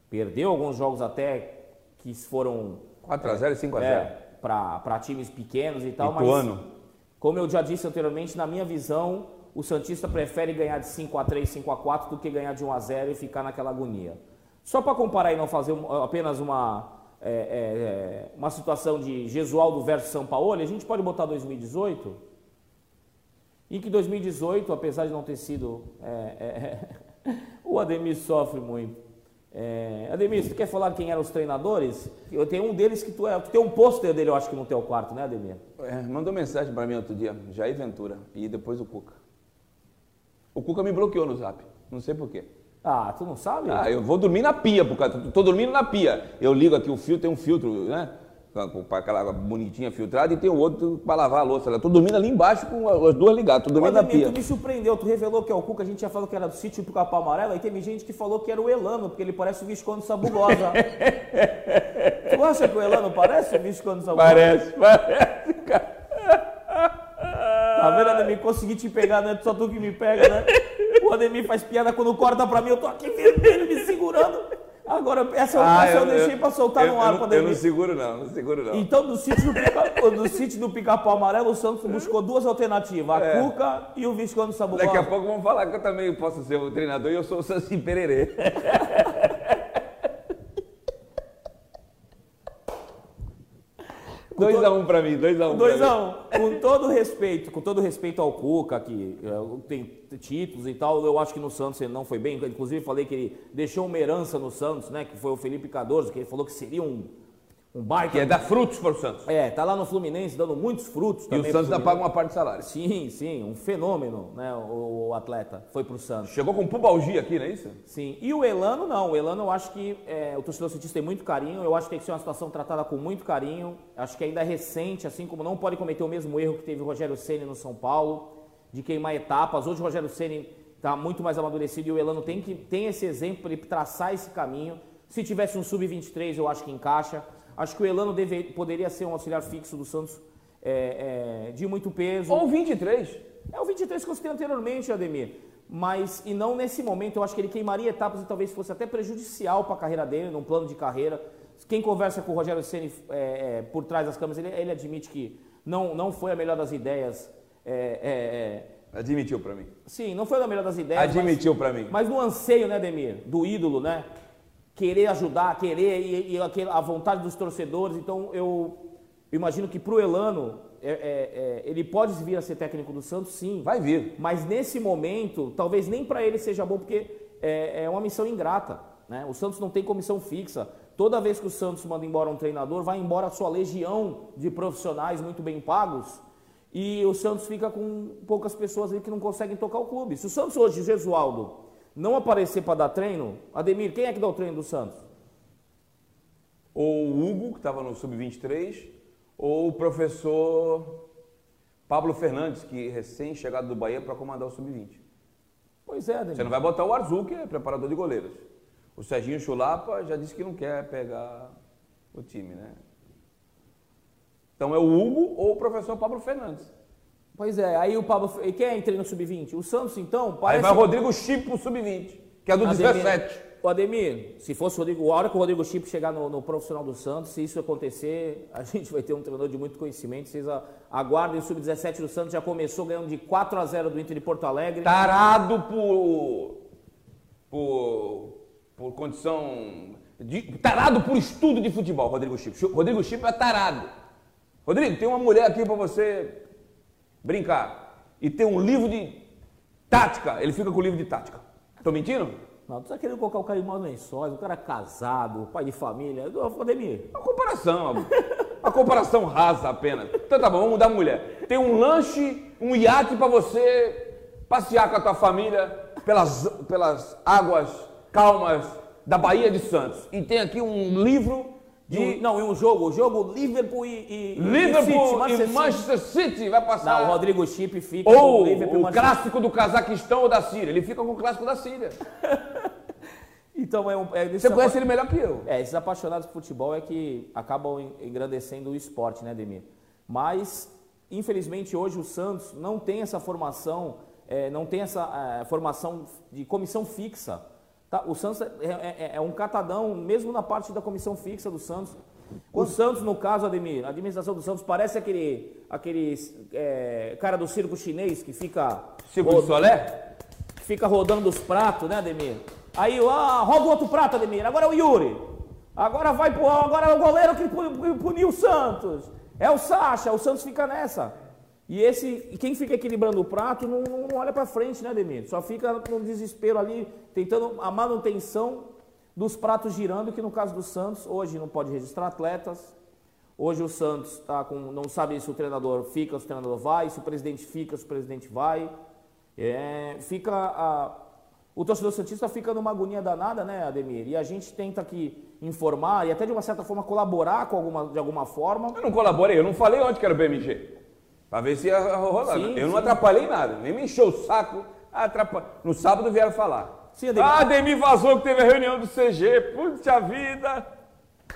Perdeu alguns jogos até que foram. 4 a 0 e 5 a 0 é, Para times pequenos e tal, Ituano. mas. Como eu já disse anteriormente, na minha visão, o Santista prefere ganhar de 5 a 3 5 a 4 do que ganhar de 1 a 0 e ficar naquela agonia. Só para comparar e não fazer apenas uma é, é, é, uma situação de Gesualdo versus São Paulo, a gente pode botar 2018, em que 2018, apesar de não ter sido. É, é, <laughs> o Ademir sofre muito. É, Ademir, você quer falar quem eram os treinadores? Eu tenho um deles que tu é. Tu tem um pôster dele, eu acho que no teu quarto, né, Ademir? É, mandou mensagem para mim outro dia, Jair Ventura, e depois o Cuca. O Cuca me bloqueou no zap, não sei porquê. Ah, tu não sabe? Ah, eu vou dormir na pia, porque tô dormindo na pia. Eu ligo aqui o filtro, tem um filtro, né? Com aquela bonitinha filtrada e tem o outro para lavar a louça. Eu tô dormindo ali embaixo com as duas ligadas, tô dormindo na pia. Tu me surpreendeu, tu revelou que é o Cuca, a gente já falou que era do sítio do Capão Amarelo, aí teve gente que falou que era o Elano, porque ele parece o Visconde Sabugosa. <laughs> tu acha que o Elano parece o Visconde Sabugosa? Parece, parece, cara. Tá vendo, Ademir? Consegui te pegar, né? Só tu que me pega, né? O Ademir faz piada quando corta pra mim, eu tô aqui vermelho, me segurando. Agora, essa, ah, essa eu, eu, deixei pra soltar eu, no ar eu. Eu não seguro não, não seguro não. Então, do sítio do, pica, <laughs> do, sítio do Pica-Pau Amarelo, o Santos buscou duas alternativas, a é. Cuca e o Visconde Sabugosa. Daqui a pouco vamos falar que eu também posso ser o treinador e eu sou o Sansi Pererê. <laughs> 2x1 um para mim, 2x1. 2x1. Um. Com todo respeito, com todo respeito ao Cuca, que uh, tem títulos e tal, eu acho que no Santos ele não foi bem. Inclusive falei que ele deixou uma herança no Santos, né? Que foi o Felipe Cardoso, que ele falou que seria um, um baita. Que é dar frutos para o Santos. É, tá lá no Fluminense dando muitos frutos E também. o pro Santos ainda paga uma parte do salário. Sim, sim, um fenômeno, né? O, o atleta foi pro Santos. Chegou com pubalgia aqui, não é isso? Sim. E o Elano, não. O Elano, eu acho que é, o torcedor cientista tem muito carinho. Eu acho que tem que ser uma situação tratada com muito carinho. Acho que ainda é recente, assim como não pode cometer o mesmo erro que teve o Rogério Ceni no São Paulo, de queimar etapas. Hoje o Rogério Ceni está muito mais amadurecido e o Elano tem, que, tem esse exemplo para ele traçar esse caminho. Se tivesse um sub-23, eu acho que encaixa. Acho que o Elano deve, poderia ser um auxiliar fixo do Santos é, é, de muito peso. Ou 23. É o 23 que eu citei anteriormente, Ademir. Mas, e não nesse momento, eu acho que ele queimaria etapas e talvez fosse até prejudicial para a carreira dele, num plano de carreira. Quem conversa com o Rogério Ceni é, é, por trás das câmeras, ele, ele admite que não, não foi a melhor das ideias. é, é, Admitiu para mim. sim, não foi a melhor das ideias. Admitiu para mim. mas no anseio, né, Demir? Do ídolo, né? Querer ajudar, querer e, e a vontade dos torcedores. Então eu, imagino que pro Elano, é- é- é, ele pode vir a ser técnico do Santos, sim. Vai vir. Mas nesse momento, talvez nem para ele seja bom, porque é, é uma missão ingrata. Né? O Santos não tem comissão fixa. Toda vez que o Santos manda embora um treinador, vai embora a sua legião de profissionais muito bem pagos. E o Santos fica com poucas pessoas ali que não conseguem tocar o clube. Se o Santos hoje, o Gesualdo, não aparecer para dar treino, Ademir, quem é que dá o treino do Santos? Ou o Hugo, que estava no Sub-23, ou o professor Pablo Fernandes, que recém-chegado do Bahia para comandar o Sub-20. Pois é, Ademir. Você não vai botar o Arzu, que é preparador de goleiros. O Serginho Chulapa já disse que não quer pegar o time, né? Então é o Hugo ou o professor Pablo Fernandes. Pois é, aí o Pablo. E quem é em treino sub-20? O Santos, então, Aí parece. vai o Rodrigo Chip pro Sub-20, que é do Ademir- 17. O Ademir, se fosse o Rodrigo, a hora que o Rodrigo Chip chegar no, no profissional do Santos, se isso acontecer, <laughs> a gente vai ter um treinador de muito conhecimento. Vocês a- aguardem o Sub-17 do Santos, já começou ganhando de 4 a 0 do Inter de Porto Alegre. Tarado por. por. por condição. De, tarado por estudo de futebol, Rodrigo Chip. Rodrigo Chip é tarado. Rodrigo, tem uma mulher aqui para você brincar. E tem um livro de tática. Ele fica com o livro de tática. Tô mentindo? Não, tu tá querendo colocar o cara em maus lençóis, o cara casado, pai de família. Ademir, Uma comparação, uma comparação rasa apenas. Então tá bom, vamos mudar a mulher. Tem um lanche, um iate para você passear com a tua família pelas, pelas águas calmas da Bahia de Santos. E tem aqui um livro de não, e um jogo, o jogo Liverpool e, e- e Liverpool City, e Manchester City. Manchester City vai passar. Não, o Rodrigo Chip fica com ou o Liverpool e o Manchester clássico do Cazaquistão ou da Síria. Ele fica com o clássico da Síria. <laughs> Então é um. É, Você conhece ele melhor que eu. É, esses apaixonados por futebol é que acabam en- engrandecendo o esporte, né, Demir? Mas, infelizmente, hoje o Santos não tem essa formação, é, não tem essa é, formação de comissão fixa. Tá? O Santos é, é- é um catadão, mesmo na parte da comissão fixa do Santos. O Santos, no caso, Ademir, a administração do Santos parece aquele, aquele é, cara do circo chinês que fica Circo Solé? que fica rodando os pratos, né, Ademir? Aí, ah, roda o outro prato, Ademir. Agora é o Yuri. Agora vai pro. Agora é o goleiro que pu- pu- puniu o Santos. É o Sacha, o Santos fica nessa. E esse, quem fica equilibrando o prato não, não- olha pra frente, né, Ademir? Só fica no desespero ali, tentando a manutenção dos pratos girando, que no caso do Santos, hoje não pode registrar atletas. Hoje o Santos tá com, não sabe se o treinador fica, se o treinador vai, se o presidente fica, se o presidente vai. É, fica a- o torcedor santista fica numa agonia danada, né, Ademir? E a gente tenta aqui informar e até de uma certa forma colaborar com alguma, de alguma forma. Eu não colaborei, eu não falei onde que era o BMG. Pra ver se ia rolar. Sim, eu não sim. atrapalhei nada, nem me encheu o saco. No sábado vieram falar. Sim, Ademir. Ah, Ademir vazou que teve a reunião do CG. Puxa vida.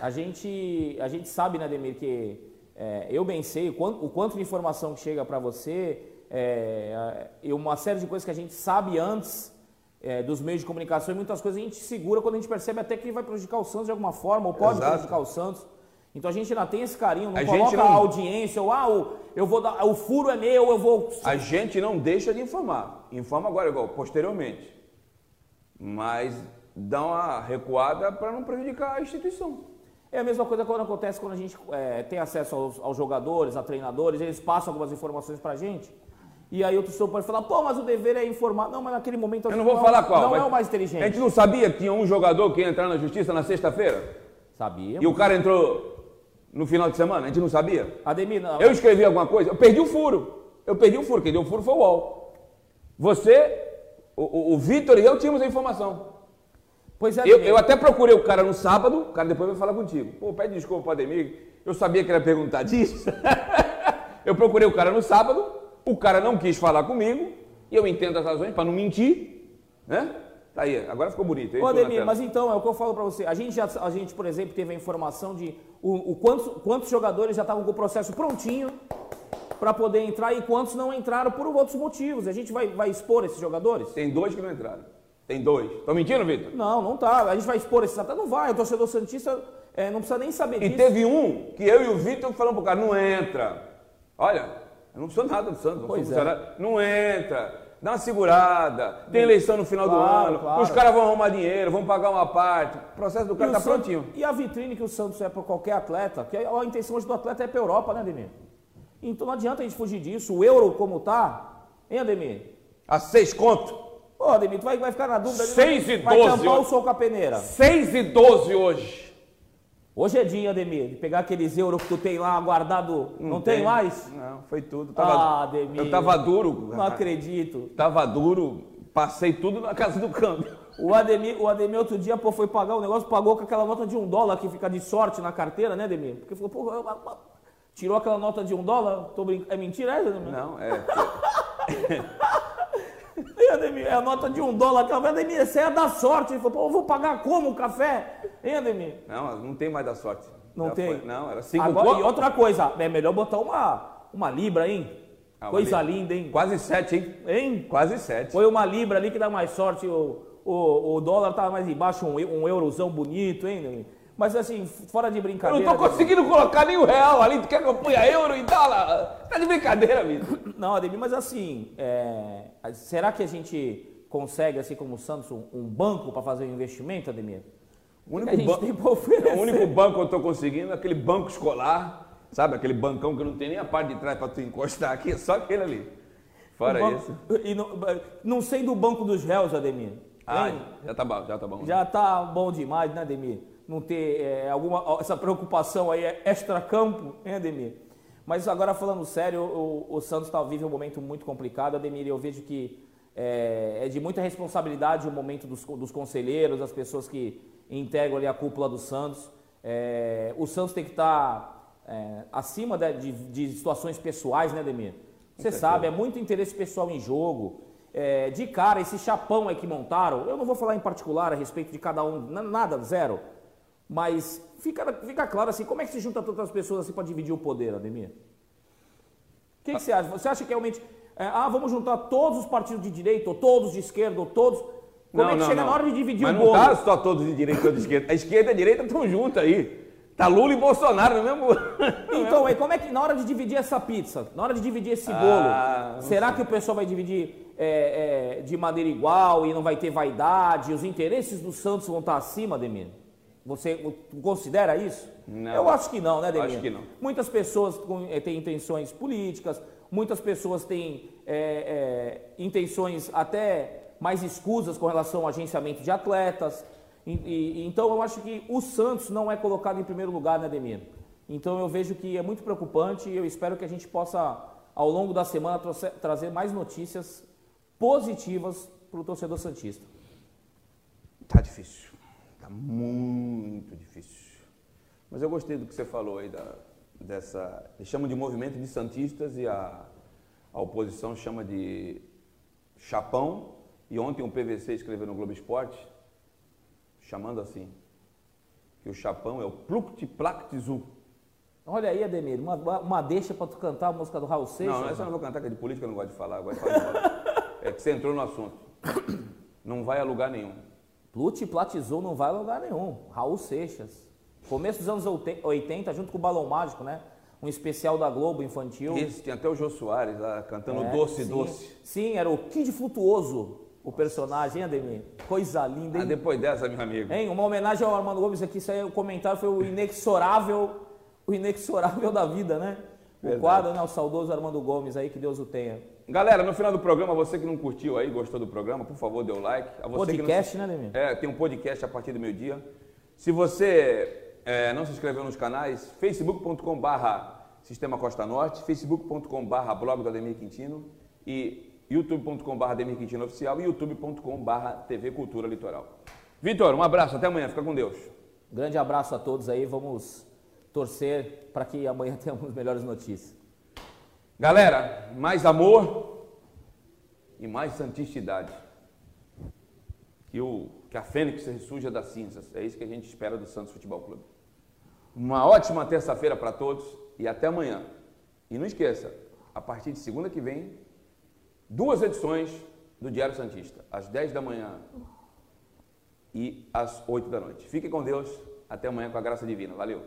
A gente, a gente sabe, né, Ademir, que é, eu bem sei o quanto, o quanto de informação que chega para você é, e uma série de coisas que a gente sabe antes é, dos meios de comunicação e muitas coisas a gente segura quando a gente percebe até que vai prejudicar o Santos de alguma forma ou pode Exato. prejudicar o Santos. Então a gente ainda tem esse carinho, não A coloca não- a audiência ou ah, o, eu vou dar, o furo é meu, eu vou. A gente não deixa de informar. Informa agora, igual, posteriormente. Mas dá uma recuada para não prejudicar a instituição. É a mesma coisa quando acontece quando a gente é, tem acesso aos, aos jogadores, a treinadores, eles passam algumas informações pra gente. E aí o torcedor pode falar, pô, mas o dever é informar. Não, mas naquele momento Eu não vou falar qual. Não mas é o mais A inteligente. gente não sabia que tinha um jogador que ia entrar na justiça na sexta-feira? Sabia. E o cara entrou no final de semana? A gente não sabia? Ademir, não. Eu escrevi alguma coisa? Eu perdi o furo. Eu perdi o furo. Quem deu o furo foi o UOL. Você, o, o, o Vitor e eu tínhamos a informação. Pois é, Eu, eu até procurei o cara no sábado, o cara depois vai falar contigo. Pô, pede desculpa pro Ademir, eu sabia que ele ia perguntar disso. <laughs> eu procurei o cara no sábado, o cara não quis falar comigo, e eu entendo as razões para não mentir, né? Tá aí, agora ficou bonito. aí, Ô, Ademir, mas então, é o que eu falo pra você. A gente, já, a gente por exemplo, teve a informação de o, o quantos, quantos jogadores já estavam com o processo prontinho para poder entrar e quantos não entraram por outros motivos. A gente vai, vai expor esses jogadores? Tem dois que não entraram. Tem dois. Tô mentindo, Vitor? Não, não tá. A gente vai expor esses até não vai. O torcedor Santista é, não precisa nem saber E disso. teve um que eu e o Vitor falamos pro cara, não entra. Olha, eu não sou nada do Santos, não Pois é. Não entra. Dá uma segurada. Tem eleição no final do Claro, ano. claro. Os caras vão arrumar dinheiro, vão pagar uma parte. O processo do cara tá Santos- prontinho. e a vitrine que o Santos é para qualquer atleta, que a a intenção hoje do atleta é para Europa, né, Ademir? Então não adianta a gente fugir disso. O euro como tá, hein, Ademir? A seis conto. Ô, Ademir, tu vai, vai ficar na dúvida. Seis e vai doze, tampar ó. o sol com a peneira. 6 e 12 hoje. Hoje é dia, Ademir, de pegar aqueles euros que tu tem lá guardado. Não, tem, mais? Não, foi tudo. Ah, Tava, Ademir. eu tava duro. Não acredito. Tava duro. Passei tudo na casa do câmbio. O Ademir, o Ademir outro dia, pô, foi pagar o negócio, pagou com aquela nota de um dólar que fica de sorte na carteira, né, Ademir? Porque falou, pô, eu- eu- tirou aquela nota de um dólar, tô brincando. É mentira essa, Ademir? Não, é. <laughs> Ademir? É a nota de um dólar, aquela Ademir, essa é a da sorte. Ele falou, pô, eu vou pagar como o café? Hein, Ademir? Não, não tem mais da sorte. Não Já tem? foi. Não, era 5 Agora, e outra coisa, é melhor botar uma, uma libra, hein? Ah, uma Coisa libra. linda, hein? Quase 7, hein? Hein? Quase 7. Põe uma libra ali que dá mais sorte, o, o, o dólar tá mais embaixo, um, eu- um eurozão bonito, hein? Ademir? Mas assim, fora de Eu brincadeira... não tô Ademir. conseguindo colocar nem o real ali. Tu quer que eu ponha euro e dólar? Tá de brincadeira, Vitor. <coughs> Não, Ademir, mas assim, é, será que a gente consegue, assim como o Santos, um, um banco para fazer um investimento, Ademir? O único, oferecer? o único banco que eu tô conseguindo é aquele banco escolar, sabe? Aquele bancão que não tem nem a parte de trás pra tu encostar aqui, é só aquele ali. Fora banco- isso. E não, não sei do banco dos réus, Ademir. Ah, já tá bom, já tá bom. Já tá bom demais, né, Ademir? Não ter é, alguma essa preocupação aí é extra-campo, hein, Ademir? Mas agora falando sério, o, o Santos tá, vive um momento muito complicado, Ademir, eu vejo que é, é de muita responsabilidade o momento dos, dos conselheiros, das pessoas que integram ali a cúpula do Santos. É, o Santos tem que estar acima de, de- de situações pessoais, né, Ademir? Você sabe, é muito interesse pessoal em jogo. É, de cara, esse chapão aí que montaram, eu não vou falar em particular a respeito de cada um, na- nada, zero. Mas fica, fica claro assim, como é que se junta tantas pessoas assim para dividir o poder, Ademir? O que, que você acha? Você acha que realmente, é, ah, vamos juntar todos os partidos de direita, ou todos de esquerda, ou todos... Como é que chega na hora de dividir Mas o não bolo? tá só todos de direita ou de esquerda. A esquerda e a direita estão juntos aí. Tá Lula e Bolsonaro no mesmo. <laughs> Então, aí, como é que na hora de dividir essa pizza, na hora de dividir esse bolo, Ah, não será que o pessoal vai dividir é, é, de maneira igual e não vai ter vaidade? Os interesses do Santos vão estar acima, Ademir? Você considera isso? Não. Eu acho que não, né, Ademir? Acho que não. Muitas pessoas eh, têm intenções políticas, muitas pessoas têm é, é, intenções até mais escusas com relação ao agenciamento de atletas. E- e- então eu acho que o Santos não é colocado em primeiro lugar, né, Ademir? Então eu vejo que é muito preocupante e eu espero que a gente possa, ao longo da semana, trazer mais notícias positivas para o torcedor Santista. Tá difícil. Tá muito difícil. Mas eu gostei do que você falou aí da, dessa. Eles chamam de movimento de Santistas e a, a oposição chama de Chapão. E ontem um PVC escreveu no Globo Esporte, chamando assim, que o Chapão é o Pluct Plactizu. Olha aí, Ademir, uma, uma deixa para tu cantar a música do Raul Seixas. Não, essa eu não vou cantar, que é de política eu não gosto de falar, eu gosto de falar. É que você entrou no assunto. Não vai a lugar nenhum. Plute Platizou não vai a lugar nenhum. Raul Seixas. Começo dos anos 80, junto com o Balão Mágico, né? Um especial da Globo infantil. Esse tinha até o Jô Soares lá cantando É, Doce sim. Doce. Sim, era o Kid Flutuoso, o personagem, hein, Ademir? Coisa linda, Ah, hein? depois dessa, meu amigo. Hein? Uma homenagem ao Armando Gomes aqui, isso aí, o comentário foi o inexorável, o inexorável da vida, né? O Verdade. quadro, né? O saudoso Armando Gomes aí, que Deus o tenha. Galera, no final do programa, você que não curtiu aí, gostou do programa, por favor, dê o like. Podcast, que né, não... Ademir? É, tem um podcast a partir do meio-dia. Se você é, não se inscreveu nos canais, facebook.com barra Sistema Costa Norte, facebook.com barra blog do Ademir Quintino e youtube.com barra Ademir Quintino Oficial e youtube.com barra TV Cultura Litoral. Vitor, um abraço, até amanhã, fica com Deus. Grande abraço a todos aí, vamos torcer para que amanhã <laughs> tenhamos melhores notícias. Galera, mais amor e mais santicidade. Que, o, que a Fênix ressurja das cinzas. É isso que a gente espera do Santos Futebol Clube. Uma ótima terça-feira para todos e até amanhã. E não esqueça, a partir de segunda que vem, duas edições do Diário Santista, às 10 da manhã e às 8 da noite. Fique com Deus. Até amanhã com a graça divina. Valeu.